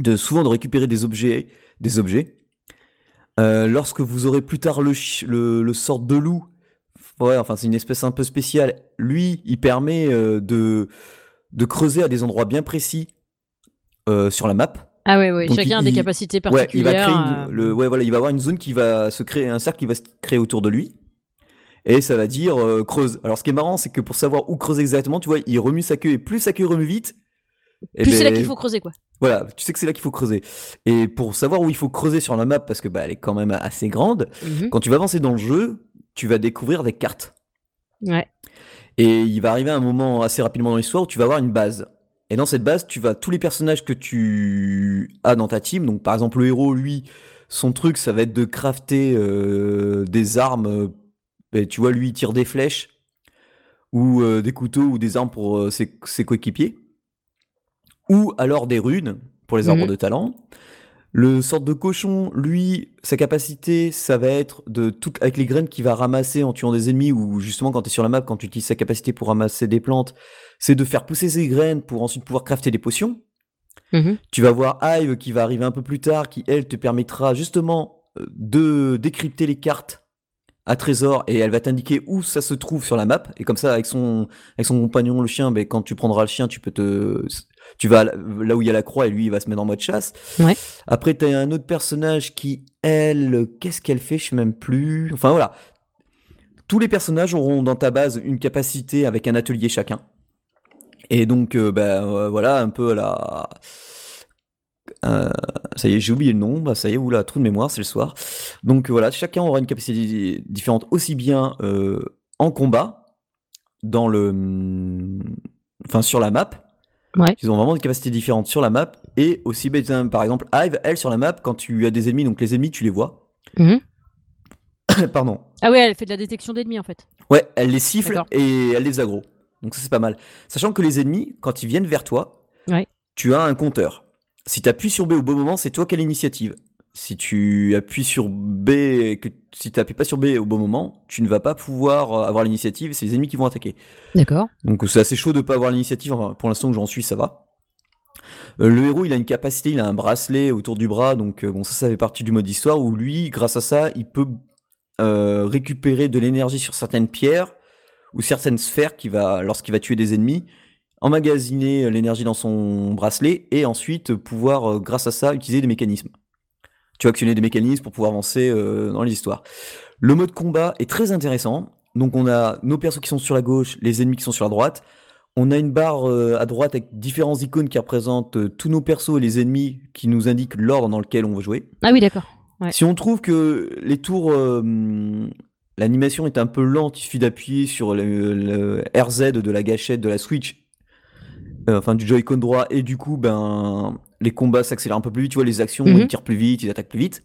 de souvent de récupérer des objets. Des objets. Euh, lorsque vous aurez plus tard le, le, le sort de loup, Ouais, enfin, c'est une espèce un peu spéciale. Lui, il permet euh, de, de creuser à des endroits bien précis euh, sur la map. Ah ouais, ouais. chacun a des capacités particulières. Ouais, il va créer le, ouais, voilà, il va avoir une zone qui va se créer, un cercle qui va se créer autour de lui. Et ça va dire euh, creuse. Alors, ce qui est marrant, c'est que pour savoir où creuser exactement, tu vois, il remue sa queue et plus sa queue remue vite. Plus c'est là ben, qu'il faut creuser, quoi. Voilà, tu sais que c'est là qu'il faut creuser. Et pour savoir où il faut creuser sur la map, parce que bah, elle est quand même assez grande, mhm. quand tu vas avancer dans le jeu, tu vas découvrir des cartes. Ouais. Et il va arriver un moment assez rapidement dans l'histoire où tu vas avoir une base. Et dans cette base, tu vas tous les personnages que tu as dans ta team. Donc par exemple le héros, lui, son truc, ça va être de crafter euh, des armes. Et tu vois, lui, il tire des flèches ou euh, des couteaux ou des armes pour euh, ses, coéquipiers. Ou alors des runes pour les arbres mhm. de talent. Le sorte de cochon, lui, sa capacité, ça va être de tout avec les graines qu'il va ramasser en tuant des ennemis ou justement quand tu es sur la map, quand tu utilises sa capacité pour ramasser des plantes, c'est de faire pousser ses graines pour ensuite pouvoir crafter des potions. Mm-hmm. Tu vas voir Hive qui va arriver un peu plus tard, qui elle te permettra justement euh, de décrypter les cartes à trésor et elle va t'indiquer où ça se trouve sur la map et comme ça avec son avec son compagnon le chien ben quand tu prendras le chien tu peux te tu vas là où il y a la croix et lui il va se mettre en mode chasse. Ouais. Après tu as un autre personnage qui elle qu'est-ce qu'elle fait? Je sais même plus. Enfin voilà. Tous les personnages auront dans ta base une capacité avec un atelier chacun. Et donc euh, ben euh, voilà un peu la euh, ça y est, j'ai oublié le nom. Bah, ça y est, oula, trou de mémoire, c'est le soir. Donc voilà, chacun aura une capacité différente, aussi bien en combat, dans le, enfin sur la map, ils ont vraiment des capacités différentes sur la map et aussi, ben, par exemple, Hive, elle sur la map, quand tu as des ennemis, donc les ennemis, tu les vois. Mhm. Pardon. Ah ouais, elle fait de la détection d'ennemis en fait. Ouais, elle les siffle et elle les aggro. Donc ça c'est pas mal. Sachant que les ennemis, quand ils viennent vers toi, tu as un compteur. Si tu appuies sur B au bon moment, c'est toi qui as l'initiative si tu appuies sur B, que si tu appuies pas sur B au bon moment, tu ne vas pas pouvoir euh, avoir l'initiative, c'est les ennemis qui vont attaquer. D'accord. Donc c'est assez chaud de pas avoir l'initiative, pour l'instant que j'en suis, ça va. Euh, le héros, il a une capacité, il a un bracelet autour du bras, donc euh, bon, ça, ça fait partie du mode histoire où lui, grâce à ça, il peut récupérer de l'énergie sur certaines pierres ou certaines sphères qui va, lorsqu'il va tuer des ennemis, emmagasiner l'énergie dans son bracelet et ensuite pouvoir, grâce à ça, utiliser des mécanismes tu vas actionner des mécanismes pour pouvoir avancer euh, dans l'histoire. Le mode combat est très intéressant. Donc on a nos persos qui sont sur la gauche, les ennemis qui sont sur la droite. On a une barre euh, à droite avec différents icônes qui représentent euh, tous nos persos et les ennemis qui nous indiquent l'ordre dans lequel on veut jouer. Ah oui, d'accord. Ouais. Si on trouve que les tours, euh, l'animation est un peu lente, il suffit d'appuyer sur le, le RZ de la gâchette de la Switch, euh, enfin du Joy-Con droit, et du coup, ben, les combats s'accélèrent un peu plus vite, tu vois, les actions, Mhm. ils tirent plus vite, ils attaquent plus vite.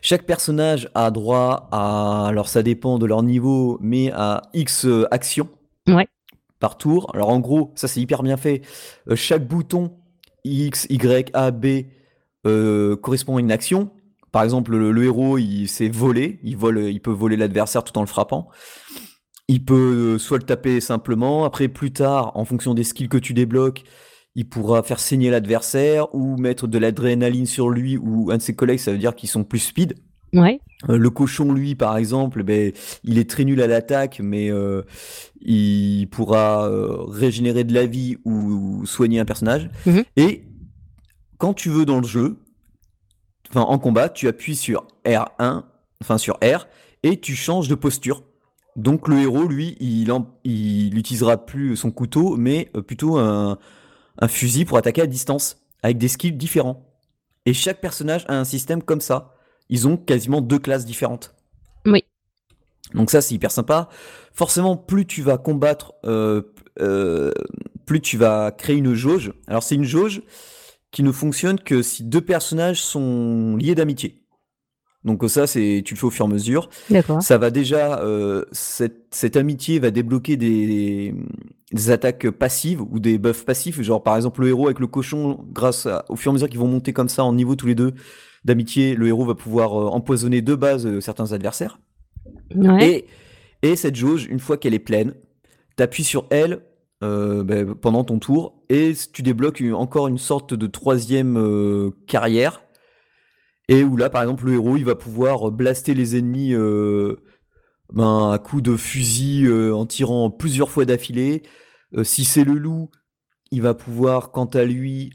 Chaque personnage a droit à, alors ça dépend de leur niveau, mais à X euh, actions Ouais. par tour. Alors en gros, ça c'est hyper bien fait. Euh, chaque bouton X, Y, A, B euh, correspond à une action. Par exemple, le, le héros, il s'est volé, il vole, il peut voler l'adversaire tout en le frappant. Il peut soit le taper simplement. Après, plus tard, en fonction des skills que tu débloques, il pourra faire saigner l'adversaire ou mettre de l'adrénaline sur lui ou un de ses collègues. Ça veut dire qu'ils sont plus speed. Ouais. Euh, le cochon, lui, par exemple, ben, il est très nul à l'attaque, mais euh, il pourra euh, régénérer de la vie ou soigner un personnage. Mhm. Et quand tu veux dans le jeu, enfin en combat, tu appuies sur R1, enfin sur R, et tu changes de posture. Donc le héros, lui, il, en- il utilisera plus son couteau, mais plutôt un, un fusil pour attaquer à distance, avec des skills différents. Et chaque personnage a un système comme ça. Ils ont quasiment deux classes différentes. Oui. Donc ça, c'est hyper sympa. Forcément, plus tu vas combattre, euh, euh, plus tu vas créer une jauge. Alors c'est une jauge qui ne fonctionne que si deux personnages sont liés d'amitié. Donc ça, c'est tu le fais au fur et à mesure. Ça va déjà, euh, cette, cette amitié va débloquer des, des attaques passives ou des buffs passifs, genre par exemple le héros avec le cochon, grâce à- au fur et à mesure qu'ils vont monter comme ça en niveau tous les deux d'amitié, le héros va pouvoir euh, empoisonner de base euh, certains adversaires. Ouais. Et, et cette jauge, une fois qu'elle est pleine, t'appuies sur elle euh, ben, pendant ton tour et tu débloques une- encore une sorte de troisième euh, carrière. Et où là, par exemple, le héros, il va pouvoir blaster les ennemis euh, ben, à coups de fusil euh, en tirant plusieurs fois d'affilée. Euh, si c'est le loup, il va pouvoir, quant à lui,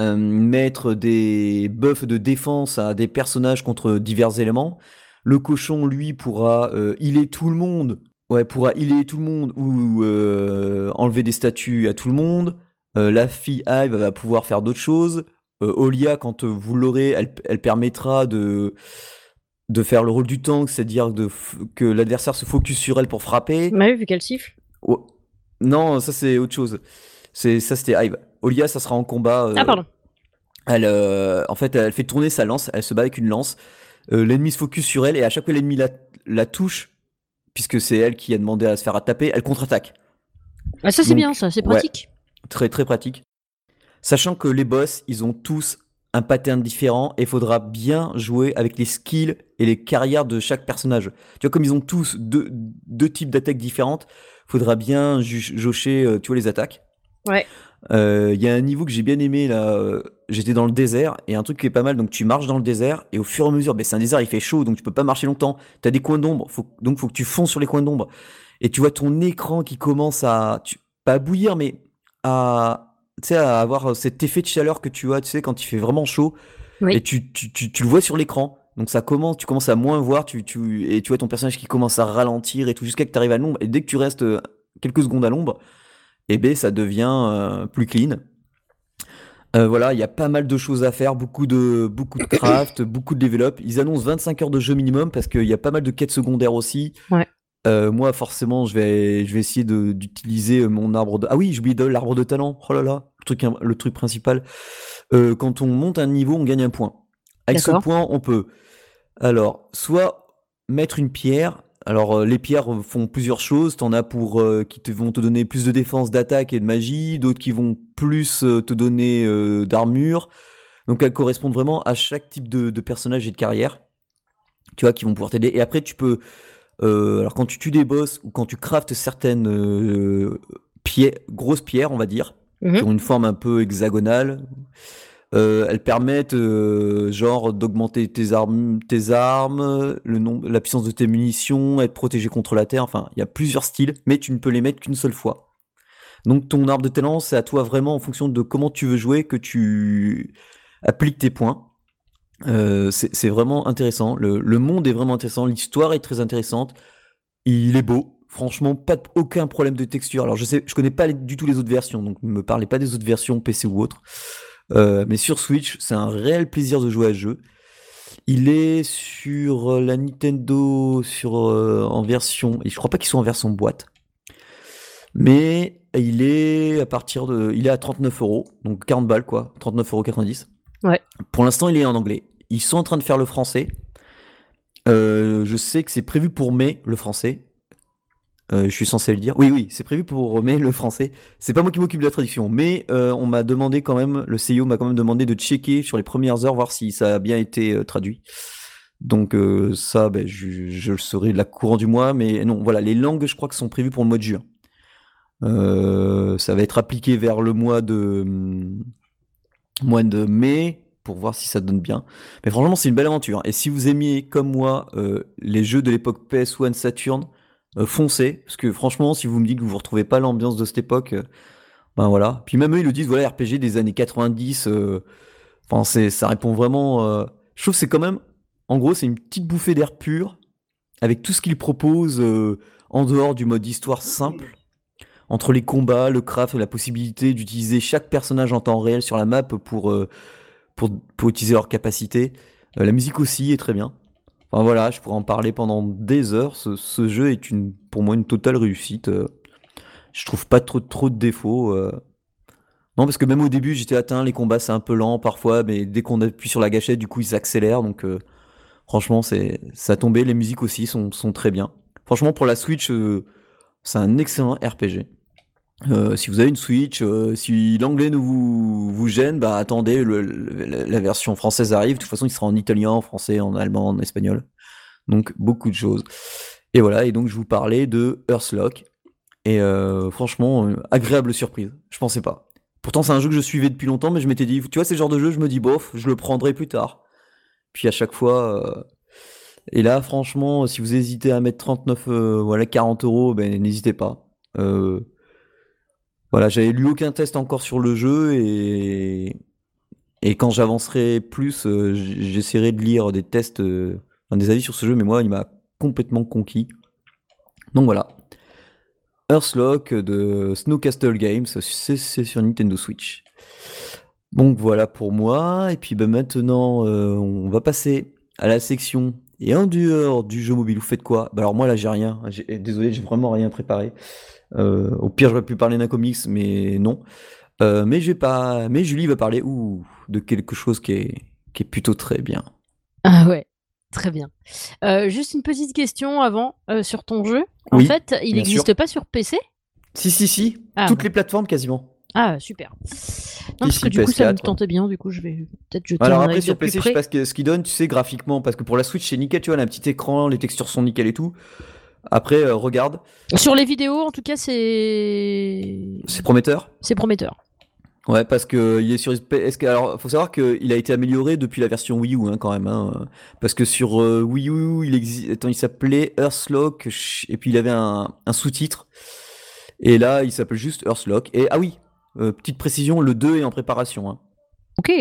euh, mettre des buffs de défense à des personnages contre divers éléments. Le cochon, lui, pourra euh, healer tout le monde. Ouais, pourra healer tout le monde ou euh, enlever des statues à tout le monde. Euh, la fille Hive va pouvoir faire d'autres choses. Euh, Olia, quand euh, vous l'aurez, elle, elle permettra de, de faire le rôle du tank, c'est-à-dire que l'adversaire se focus sur elle pour frapper. Ouais, vu qu'elle siffle. Oh, Non, ça c'est autre chose. C'est ça c'était Hive. Olia, ça sera en combat. euh, Ah, pardon. Elle, euh, en fait, elle fait tourner sa lance. Elle se bat avec une lance. Euh, l'ennemi se focus sur elle et à chaque fois l'ennemi la, la touche, puisque c'est elle qui a demandé à se faire taper, elle contre-attaque. Ah, ça, c'est bien, ça. C'est ouais. pratique. Très très pratique. Sachant que les boss, ils ont tous un pattern différent et il faudra bien jouer avec les skills et les carrières de chaque personnage. Tu vois, comme ils ont tous deux, deux types d'attaques différentes, faudra bien jaucher, euh, tu vois, les attaques. Ouais. Euh, Il y a un niveau que j'ai bien aimé là. euh, J'étais dans le désert et un truc qui est pas mal. Donc tu marches dans le désert et au fur et à mesure, ben, c'est un désert, il fait chaud donc tu peux pas marcher longtemps. T'as des coins d'ombre, faut, donc faut que tu fonces sur les coins d'ombre et tu vois ton écran qui commence à tu, pas à bouillir mais à sais à avoir cet effet de chaleur que tu as, tu sais quand il fait vraiment chaud Oui. et tu, tu, tu, tu le vois sur l'écran. Donc ça commence, tu commences à moins voir, tu, tu, et tu vois ton personnage qui commence à ralentir et tout jusqu'à que tu arrives à l'ombre. Et dès que tu restes euh, quelques secondes à l'ombre, et ben ça devient euh, plus clean. Euh, voilà, il y a pas mal de choses à faire, beaucoup de, beaucoup de craft, beaucoup de develop. Ils annoncent 25 heures de jeu minimum parce qu'il y a pas mal de quêtes secondaires aussi. Ouais. Euh, moi, forcément, je vais, je vais essayer d'utiliser mon arbre de. Ah oui, j'oublie de l'arbre de talent. Oh là là, truc, le truc principal. Euh, quand on monte un niveau, on gagne un point. Avec ce point, on peut, alors, soit mettre une pierre. Alors, euh, les pierres font plusieurs choses. T'en as pour euh, qui te vont te donner plus de défense, d'attaque et de magie. D'autres qui vont plus te donner d'armure. Donc, elles correspondent vraiment à chaque type de, de personnage et de carrière. Tu vois, qui vont pouvoir t'aider. Et après, tu peux. alors, quand tu tues des boss ou quand tu craftes certaines pierres, grosses pierres, on va dire, Mhm. qui ont une forme un peu hexagonale. Euh, elles permettent, genre, d'augmenter tes armes, tes armes, le nombre, la puissance de tes munitions, être protégé contre la terre. Enfin, il y a plusieurs styles, mais tu ne peux les mettre qu'une seule fois. Donc, ton arbre de talent, c'est à toi vraiment en fonction de comment tu veux jouer que tu appliques tes points. Euh, c'est vraiment intéressant. Le monde est vraiment intéressant. L'histoire est très intéressante. Il est beau. Franchement, pas aucun problème de texture. Alors je sais, je connais pas du tout les autres versions, donc ne me parlez pas des autres versions PC ou autres. Euh, mais sur Switch, c'est un réel plaisir de jouer à ce jeu. Il est sur la Nintendo sur en version et je crois pas qu'ils sont en version boîte. Mais il est à partir de il est à 39 euros, donc 40 balles quoi, 39,90 euros. Ouais. Pour l'instant, il est en anglais. Ils sont en train de faire le français. Euh, je sais que c'est prévu pour mai, le français. Euh, je suis censé le dire. Oui, oui, c'est prévu pour mai, le français. C'est pas moi qui m'occupe de la traduction, mais euh, on m'a demandé quand même, le CEO m'a quand même demandé de checker sur les premières heures, voir si ça a bien été traduit. Donc ça, ben, je, je, le saurai la courant du mois, mais non, voilà, les langues, je crois que sont prévues pour le mois de juin. ça va être appliqué vers le mois de mois de mai pour voir si ça donne bien. Mais franchement, c'est une belle aventure. Et si vous aimiez, comme moi, euh, les jeux de l'époque PS1 Saturn, euh, foncez. Parce que franchement, si vous me dites que vous ne retrouvez pas l'ambiance de cette époque, euh, ben voilà. Puis même eux, ils le disent, voilà, RPG des années 90, enfin, c'est, ça répond vraiment. je trouve que c'est quand même, en gros, c'est une petite bouffée d'air pur, avec tout ce qu'ils proposent en dehors du mode histoire simple entre les combats, le craft, la possibilité d'utiliser chaque personnage en temps réel sur la map pour, euh, pour, pour, utiliser leurs capacités. Euh, la musique aussi est très bien. Enfin voilà, je pourrais en parler pendant des heures. Ce, jeu est une, pour moi une totale réussite. Euh, je trouve pas trop, trop de défauts. Non, parce que même au début, j'étais atteint, les combats c'est un peu lent parfois, mais dès qu'on appuie sur la gâchette, du coup ils s'accélèrent. Donc franchement, c'est ça tombé. Les musiques aussi sont, sont très bien. Franchement, pour la Switch, c'est un excellent RPG. Euh, si vous avez une Switch, euh, si l'anglais ne vous, vous gêne, bah attendez, la version française arrive. De toute façon, il sera en italien, en français, en allemand, en espagnol. Donc beaucoup de choses. Et voilà, et donc je vous parlais de Earthlock. Et euh, franchement, agréable surprise. Je pensais pas. Pourtant, c'est un jeu que je suivais depuis longtemps, mais je m'étais dit, tu vois, ces genres de jeux, je me dis, bof, je le prendrai plus tard. Puis à chaque fois. Et là, franchement, si vous hésitez à mettre 39, voilà, 40 euros, ben n'hésitez pas. Euh, voilà, j'avais lu aucun test encore sur le jeu et, et quand j'avancerai plus, euh, j'essaierai de lire des tests, euh, des avis sur ce jeu, mais moi, il m'a complètement conquis. Donc voilà. Earthlock de Snowcastle Games, c'est sur Nintendo Switch. Donc voilà pour moi. Et puis ben maintenant, euh, on va passer à la section. Et en dehors du jeu mobile, vous faites quoi? Bah Alors moi là, j'ai rien. Désolé, j'ai vraiment rien préparé. Euh, au pire, j'aurais pu parler d'un comics, mais non. Euh, mais j'ai pas. Mais Julie va parler ou de quelque chose qui est, qui est plutôt très bien. Ah ouais, très bien. Euh, juste une petite question avant sur ton jeu. En fait, il n'existe pas sur PC Si, si, si. Ah, Toutes les plateformes quasiment. Ah, super. Non, parce que du coup, ça me tentait bien, du coup, je vais peut-être jeter Alors après, sur PC, je sais pas ce qu'il donne, tu sais, graphiquement, parce que pour la Switch, c'est nickel, tu vois, on a un petit écran, les textures sont nickel et tout. Après, euh, regarde. Sur les vidéos, en tout cas, c'est. C'est prometteur C'est prometteur. Ouais, parce que il est sur. Est-ce alors, faut savoir qu'il a été amélioré depuis la version Wii U, hein, quand même. Hein. Parce que sur euh, Wii U, il existe. il s'appelait Earthlock, et puis il avait un, sous-titre. Et là, il s'appelle juste Earthlock. Et ah oui, euh, petite précision, le 2 est en préparation. Hein. Ok.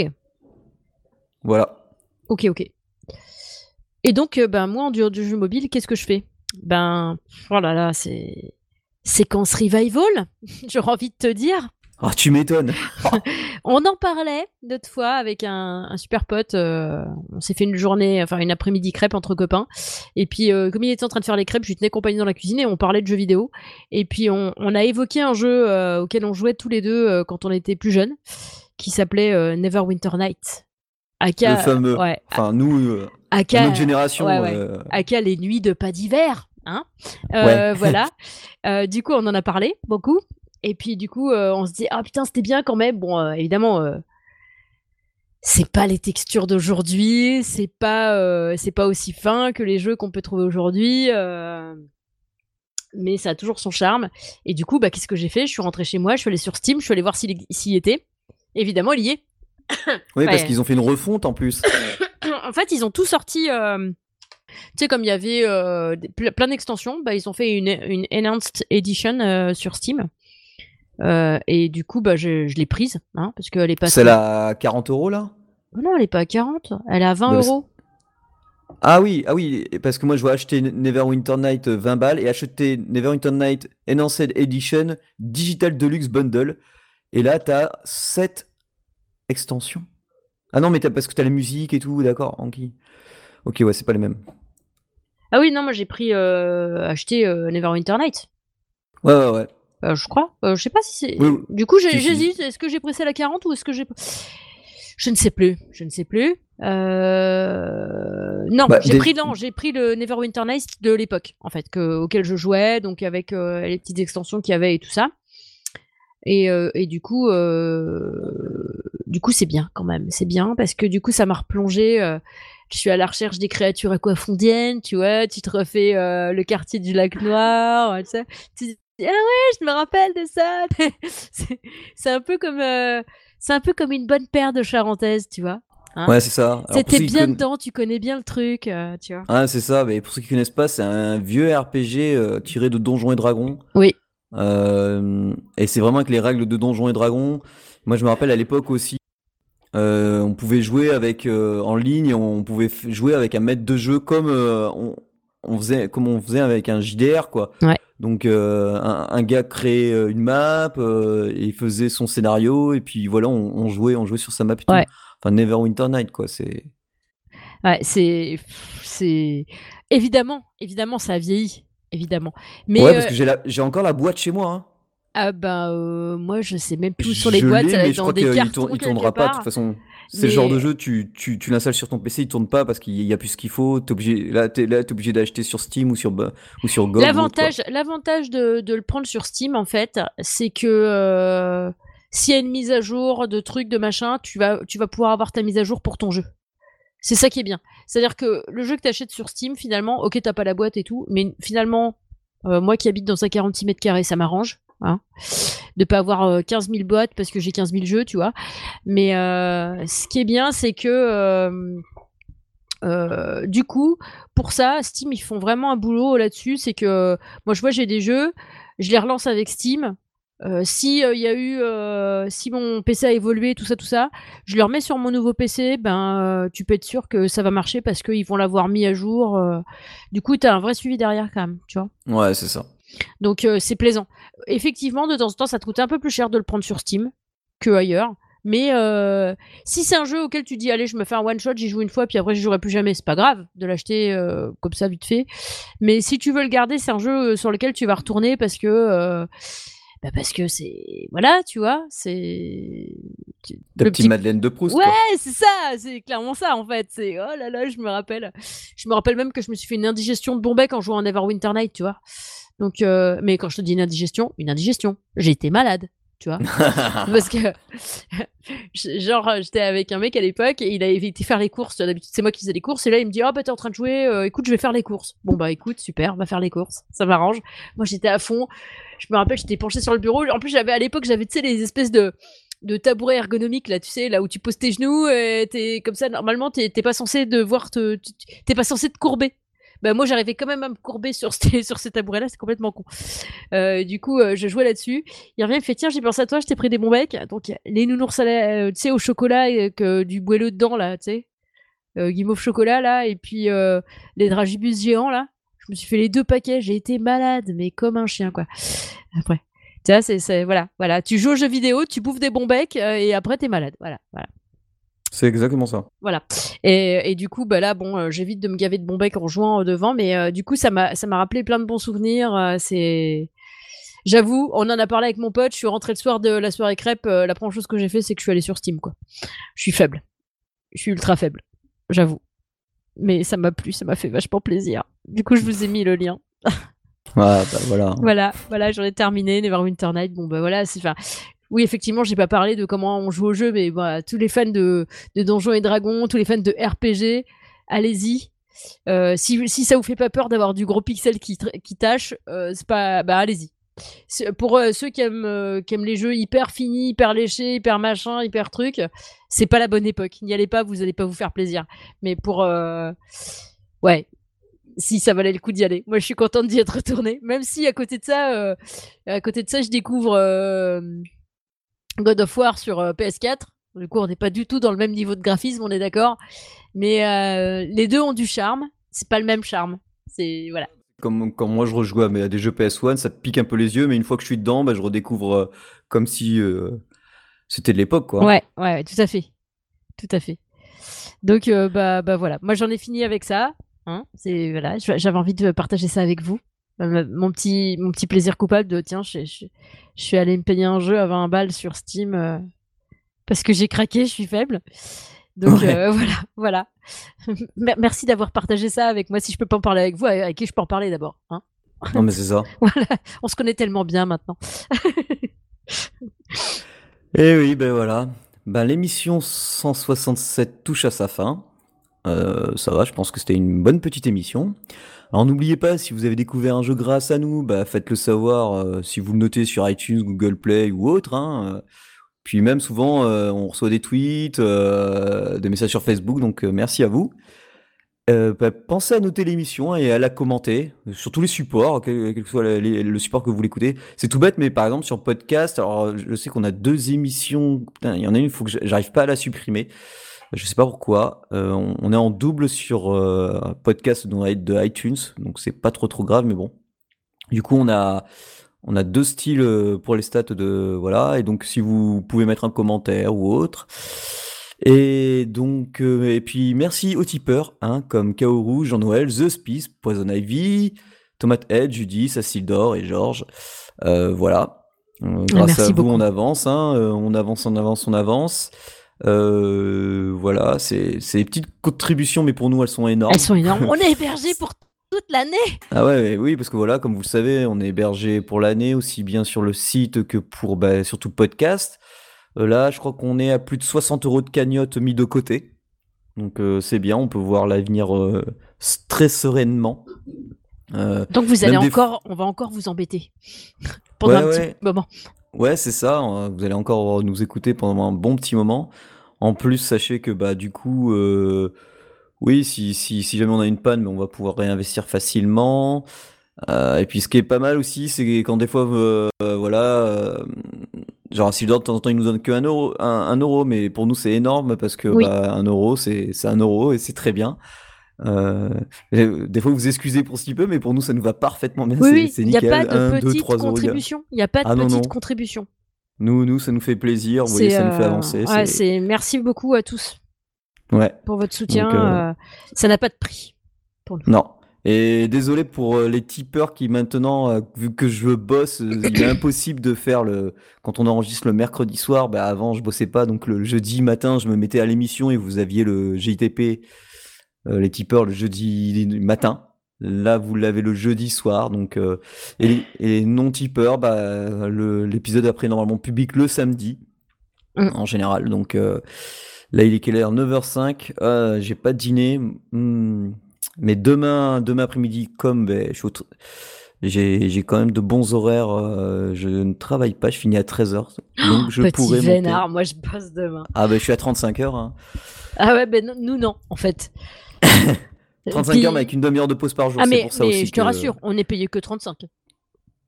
Voilà. Ok, ok. Et donc, ben, moi, en dehors du jeu mobile, qu'est-ce que je fais? Ben, voilà, oh là c'est séquence revival, j'aurais envie de te dire. Oh, tu m'étonnes. on en parlait d'autres fois avec un, super pote. Euh, on s'est fait une journée, enfin une après-midi crêpe entre copains. Et puis, euh, comme il était en train de faire les crêpes, je lui tenais compagnie dans la cuisine et on parlait de jeux vidéo. Et puis, on, a évoqué un jeu euh, auquel on jouait tous les deux quand on était plus jeunes, qui s'appelait Neverwinter Night. Aka, le fameux. Enfin, nous, Aka, notre génération. Aka, les nuits de pas d'hiver. Hein Voilà. du coup, on en a parlé beaucoup. Et puis du coup, euh, on se dit ah putain c'était bien quand même. Bon, euh, évidemment, euh, c'est pas les textures d'aujourd'hui, c'est pas c'est pas aussi fin que les jeux qu'on peut trouver aujourd'hui. mais ça a toujours son charme. Et du coup, bah, qu'est-ce que j'ai fait? Je suis rentrée chez moi, je suis allée sur Steam, je suis allée voir s'il y était. Évidemment, il y est. oui, parce qu'ils ont fait une refonte en plus. en fait, ils ont tout sorti. Tu sais, comme il y avait plein d'extensions, bah, ils ont fait une, une Enhanced Edition sur Steam. Euh, et du coup, bah, je, je l'ai prise, hein, parce qu'elle est pas. C'est à 40 euros là? Oh Non, elle est pas à 40, elle est à 20 euros. Ah oui, ah oui, parce que moi je vois acheter Neverwinter Night 20 balles et acheter Neverwinter Night Enhanced Edition Digital Deluxe Bundle. Et là, t'as 7 extensions. Ah non, mais parce que t'as la musique et tout, d'accord, Anki. Ok, ouais, c'est pas les mêmes. Ah oui, non, moi j'ai pris euh, acheté euh, Neverwinter Night. Ouais, ouais, ouais. Euh, je crois. je sais pas si c'est. Du coup, j'hésite. Est-ce que j'ai pressé la 40 ou est-ce que j'ai. Je ne sais plus. Je ne sais plus. Non, bah, j'ai pris non, j'ai pris le Neverwinter Night de l'époque, en fait, que, auquel je jouais, donc avec les petites extensions qu'il y avait et tout ça. Et, et du coup, du coup, c'est bien quand même. C'est bien parce que du coup, ça m'a replongé je suis à la recherche des créatures aquafondiennes, tu vois, tu te refais euh, le quartier du lac Noir, tu sais. Dis, ah ouais, je me rappelle de ça. c'est un peu comme, euh, c'est un peu comme une bonne paire de charentaises, tu vois. Hein. ouais, c'est ça. C'était bien dedans, tu connais bien le truc, euh, tu vois. Ah, c'est ça. Mais pour ceux qui connaissent pas, c'est un vieux RPG tiré de Donjons et Dragons. Oui. et c'est vraiment avec les règles de Donjons et Dragons. Moi, je me rappelle à l'époque aussi, euh, on pouvait jouer avec euh, en ligne, on pouvait jouer avec un maître de jeu comme euh, on, faisait comme on faisait avec un JDR quoi. Donc un, gars créait une map, et il faisait son scénario et puis voilà on, jouait on jouait sur sa map. Et tout. Enfin Neverwinter Night quoi c'est. Ouais c'est c'est évidemment évidemment ça a vieilli évidemment. Mais ouais parce que j'ai j'ai encore la boîte chez moi. Hein. Ah bah moi je sais même plus sur les boîtes, ça va être dans des cartons. Il, tournera pas de toute façon. C'est le genre de jeu, tu, tu, tu l'installes sur ton PC, il tourne pas parce qu'il y a plus ce qu'il faut. Es obligé, là, tu es, obligé d'acheter sur Steam ou sur, ou sur GOG. L'avantage, l'avantage de, de, le prendre sur Steam, en fait, c'est que euh, s'il y a une mise à jour de trucs, de machin, tu vas, tu vas pouvoir avoir ta mise à jour pour ton jeu. C'est ça qui est bien. C'est-à-dire que le jeu que tu achètes sur Steam, finalement, ok, t'as pas la boîte et tout, mais finalement, euh, moi qui habite dans un 46 mètres carrés, ça m'arrange. Hein, de pas avoir 15 euh, 000 boîtes parce que j'ai 15 000 jeux, tu vois. Mais euh, ce qui est bien, c'est que euh, du coup, pour ça, Steam, ils font vraiment un boulot là-dessus. C'est que moi, je vois, j'ai des jeux, je les relance avec Steam. si il y a eu, si mon PC a évolué, tout ça, tout ça, je le remets sur mon nouveau PC. Ben, tu peux être sûr que ça va marcher parce qu'ils vont l'avoir mis à jour. du coup, tu as un vrai suivi derrière quand même, tu vois. Ouais, c'est ça. Donc euh, c'est plaisant. Effectivement, de temps en temps, ça te coûte un peu plus cher de le prendre sur Steam que ailleurs. Mais euh, si c'est un jeu auquel tu dis allez je me fais un one shot, j'y joue une fois puis après je jouerai plus jamais, c'est pas grave de l'acheter euh, comme ça vite fait. Mais si tu veux le garder, c'est un jeu sur lequel tu vas retourner parce que bah parce que c'est voilà tu vois c'est le petit Madeleine de Proust ouais c'est ça c'est clairement ça en fait c'est oh là là je me rappelle je me rappelle même que je me suis fait une indigestion de Bombay en jouant à Neverwinter Night tu vois donc, euh, mais quand je te dis une indigestion, une indigestion, j'ai été malade, tu vois. Parce que, genre, j'étais avec un mec à l'époque et il avait été faire les courses. D'habitude, c'est moi qui faisais les courses. Et là, il me dit, oh, bah, t'es en train de jouer, euh, écoute, je vais faire les courses. Bon, bah, écoute, super, va faire les courses. Ça m'arrange. Moi, j'étais à fond. Je me rappelle, j'étais penché sur le bureau. En plus, j'avais, à l'époque, j'avais, tu sais, les espèces de, de tabouret ergonomique là tu sais là où tu poses tes genoux et t'es comme ça normalement t'es pas censé devoir te t'es pas censé te courber bah, moi j'arrivais quand même à me courber sur, ces tabourets là c'est complètement con. Euh, du coup euh, je jouais là-dessus. Il revient il me fait tiens j'ai pensé à toi je t'ai pris des bons becs. Donc les nounours euh, au chocolat avec du boelleux dedans là tu sais. Guimauve chocolat là et puis les dragibus géants là. Je me suis fait les deux paquets j'ai été malade mais comme un chien quoi. Après. Tu vois c'est voilà voilà. Tu joues aux jeux vidéo tu bouffes des bons becs et après t'es malade. Voilà voilà c'est exactement ça. Voilà. Et, du coup, bah là, bon, euh, j'évite de me gaver de bon bec en jouant euh, devant, mais euh, du coup, ça m'a, rappelé plein de bons souvenirs. c'est, j'avoue, on en a parlé avec mon pote. Je suis rentré le soir de la soirée crêpe. la première chose que j'ai fait, c'est que je suis allé sur Steam, quoi. Je suis faible. Je suis ultra faible. J'avoue. Mais ça m'a plu, ça m'a fait vachement plaisir. Du coup, je vous ai mis le lien. Ah, bah voilà. Voilà, voilà, j'en ai terminé. Neverwinter Night. Bon, bah voilà, c'est. Enfin, oui, effectivement, j'ai pas parlé de comment on joue au jeu, mais voilà, tous les fans de, de Donjons et Dragons, tous les fans de RPG, allez-y. Euh, si, si ça vous fait pas peur d'avoir du gros pixel qui, qui tâche, euh, c'est pas, bah allez-y. Pour euh, ceux qui aiment, qui aiment les jeux hyper finis, hyper léchés, hyper machin, hyper truc, c'est pas la bonne époque. N'y allez pas, vous allez pas vous faire plaisir. Mais pour, ouais, si ça valait le coup d'y aller. Moi, je suis contente d'y être retournée, même si à côté de ça, à côté de ça, je découvre God of War sur euh, PS4. Du coup, on n'est pas du tout dans le même niveau de graphisme, on est d'accord. Mais euh, les deux ont du charme. C'est pas le même charme. C'est voilà. Comme quand moi je rejoue à des jeux PS1, ça pique un peu les yeux, mais une fois que je suis dedans, bah, je redécouvre euh, comme si euh, c'était de l'époque, quoi. Ouais, ouais, tout à fait, tout à fait. Donc bah, bah voilà, moi j'en ai fini avec ça. Hein. c'est voilà, j'avais envie de partager ça avec vous. Mon petit, mon petit plaisir coupable de tiens, je, je, je suis allé me payer un jeu à 20 balles sur Steam parce que j'ai craqué, je suis faible. Donc euh, voilà, voilà. Merci d'avoir partagé ça avec moi. Si je peux pas en parler avec vous, avec qui je peux en parler d'abord hein? Non mais c'est ça. voilà, on se connaît tellement bien maintenant. Et eh oui, ben voilà. Ben, l'émission 167 touche à sa fin. Euh, ça va, je pense que c'était une bonne petite émission. Alors n'oubliez pas, si vous avez découvert un jeu grâce à nous, bah, faites-le savoir euh, si vous le notez sur iTunes, Google Play ou autre. Hein, puis même souvent, euh, on reçoit des tweets, euh, des messages sur Facebook, donc euh, merci à vous. Bah, pensez à noter l'émission et à la commenter sur tous les supports, quel, que soit le support que vous l'écoutez. C'est tout bête, mais par exemple sur podcast, alors je sais qu'on a deux émissions, il y en a une, il faut que j'arrive pas à la supprimer. Je sais pas pourquoi. on, est en double sur podcast de iTunes, donc c'est pas trop trop grave, mais bon. Du coup, on a on a deux styles euh, pour les stats de voilà et donc si vous pouvez mettre un commentaire ou autre. Et donc euh, et puis merci aux tipeurs hein, comme Kaoru, Jean-Noël, The Spice, Poison Ivy, Tomate Head, Judy, Sacildor et Georges. Euh, voilà. grâce à vous, on avance, hein, on avance, on avance, on avance. Voilà, c'est des petites contributions, mais pour nous, elles sont énormes. Elles sont énormes. On est hébergé pour toute l'année. Ah ouais, oui, parce que voilà, comme vous le savez, on est hébergé pour l'année, aussi bien sur le site que pour bah, surtout podcast. Euh, là, je crois qu'on est à plus de 60 euros de cagnotte mis de côté. Donc euh, c'est bien, on peut voir l'avenir euh, très sereinement. Donc vous allez encore, on va encore vous embêter pendant un petit moment. Ouais, c'est ça. Vous allez encore nous écouter pendant un bon petit moment. En plus, sachez que bah du coup, oui, si, si, si jamais on a une panne, mais on va pouvoir réinvestir facilement. Euh, et puis ce qui est pas mal aussi, c'est quand des fois, euh, voilà, euh, genre si de temps en temps il nous donne que un euro, un, euro, mais pour nous c'est énorme parce que bah, un euro c'est un euro et c'est très bien. des fois vous vous excusez pour si peu, mais pour nous ça nous va parfaitement bien. Oui, c'est nickel. Il n'y a pas de petite contribution. Il n'y a pas de ah, petite contribution. Nous, nous, ça nous fait plaisir. Vous voyez, ça nous fait avancer. Ouais, c'est merci beaucoup à tous. Ouais. Pour votre soutien, euh, euh, ça n'a pas de prix. Pour nous. Non. Et désolé pour euh, les tipeurs qui maintenant, vu que je bosse, il est impossible de faire le. Quand on enregistre le mercredi soir, bah avant je bossais pas, donc le jeudi matin je me mettais à l'émission et vous aviez le GITP, les tipeurs le jeudi matin. Là vous l'avez le jeudi soir, donc et, les non tipeurs, bah l'épisode après normalement public le samedi mm. en général, donc. Là, il est quelle heure? 9h05. Euh, j'ai pas dîné. Hmm. Mais demain, demain après-midi, comme ben, j'ai quand même de bons horaires. Euh, je ne travaille pas. Je finis à 13h. Donc, je Petit pourrais vénard, moi, je passe demain. Ah, ben, je suis à 35 heures. Hein. Ah ouais, ben nous, non, en fait. 35 heures, mais avec une demi-heure de pause par jour. Ah, mais, pour ça mais aussi je te rassure, on est payé que 35.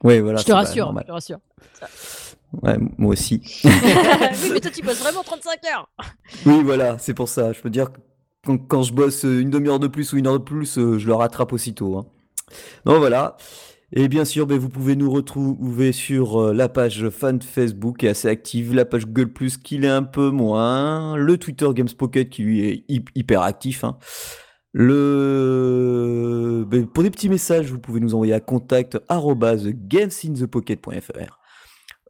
Oui, voilà. Je te rassure, je te rassure. Ouais, moi aussi. oui, mais toi, tu bosses vraiment 35 heures. Oui, voilà, c'est pour ça. Je peux dire que quand, je bosse une demi-heure de plus ou une heure de plus, euh, je le rattrape aussitôt. Hein. Donc voilà. Et bien sûr, ben, vous pouvez nous retrouver sur euh, la page fan Facebook qui est assez active, la page Google Plus qui l'est un peu moins, le Twitter Games Pocket qui lui est hyper actif. Hein. Le... Ben, pour des petits messages, vous pouvez nous envoyer à contact gamesinthepocket.fr.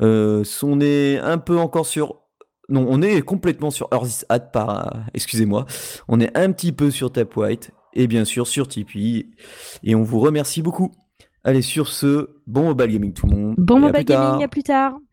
Euh, on est un peu encore sur. Non, on est complètement sur Earth Ad par. Excusez-moi. On est un petit peu sur Tapwhite et bien sûr sur Tipeee. Et on vous remercie beaucoup. Allez, sur ce, bon mobile gaming tout le monde. Bon mobile gaming, à plus tard.